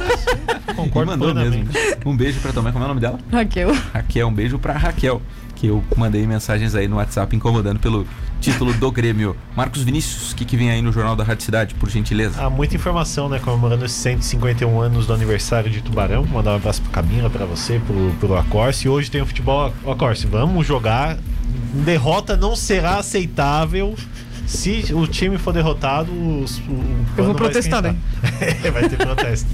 A: Me
B: Concordo
A: mandou mesmo. Um beijo pra tua mãe. Como é o nome dela?
F: Raquel.
A: Raquel, um beijo pra Raquel. Que eu mandei mensagens aí no WhatsApp incomodando pelo título do Grêmio. Marcos Vinícius, o que, que vem aí no Jornal da Rádio Cidade, por gentileza?
B: Há muita informação, né? Comemorando esses 151 anos do aniversário de Tubarão. Mandar um abraço pra Camila, pra você, pro, pro Acorce. E hoje tem o futebol. Acorce, vamos jogar. Derrota não será aceitável. Se o time for derrotado, os- o, o
F: Eu vou
B: vai
F: protestar, né?
B: esquentar. vai ter protesto.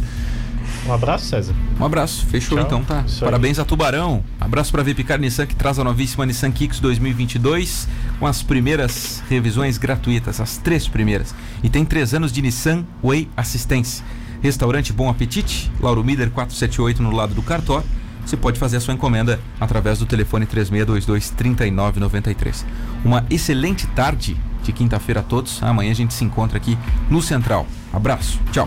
B: Um abraço, César.
A: Um abraço, fechou
B: Tchau.
A: então, tá?
B: Isso aí.
A: Parabéns a Tubarão. Abraço pra Vipicar Nissan que traz a novíssima Nissan Kicks 2022 com as primeiras revisões gratuitas, as três primeiras. E tem três anos de Nissan Way Assistência. Restaurante Bom Apetite, Lauro Mider 478 no lado do Cartó. Você pode fazer a sua encomenda através do telefone 3622 3993. Uma excelente tarde de quinta-feira a todos. Amanhã a gente se encontra aqui no Central. Abraço, tchau.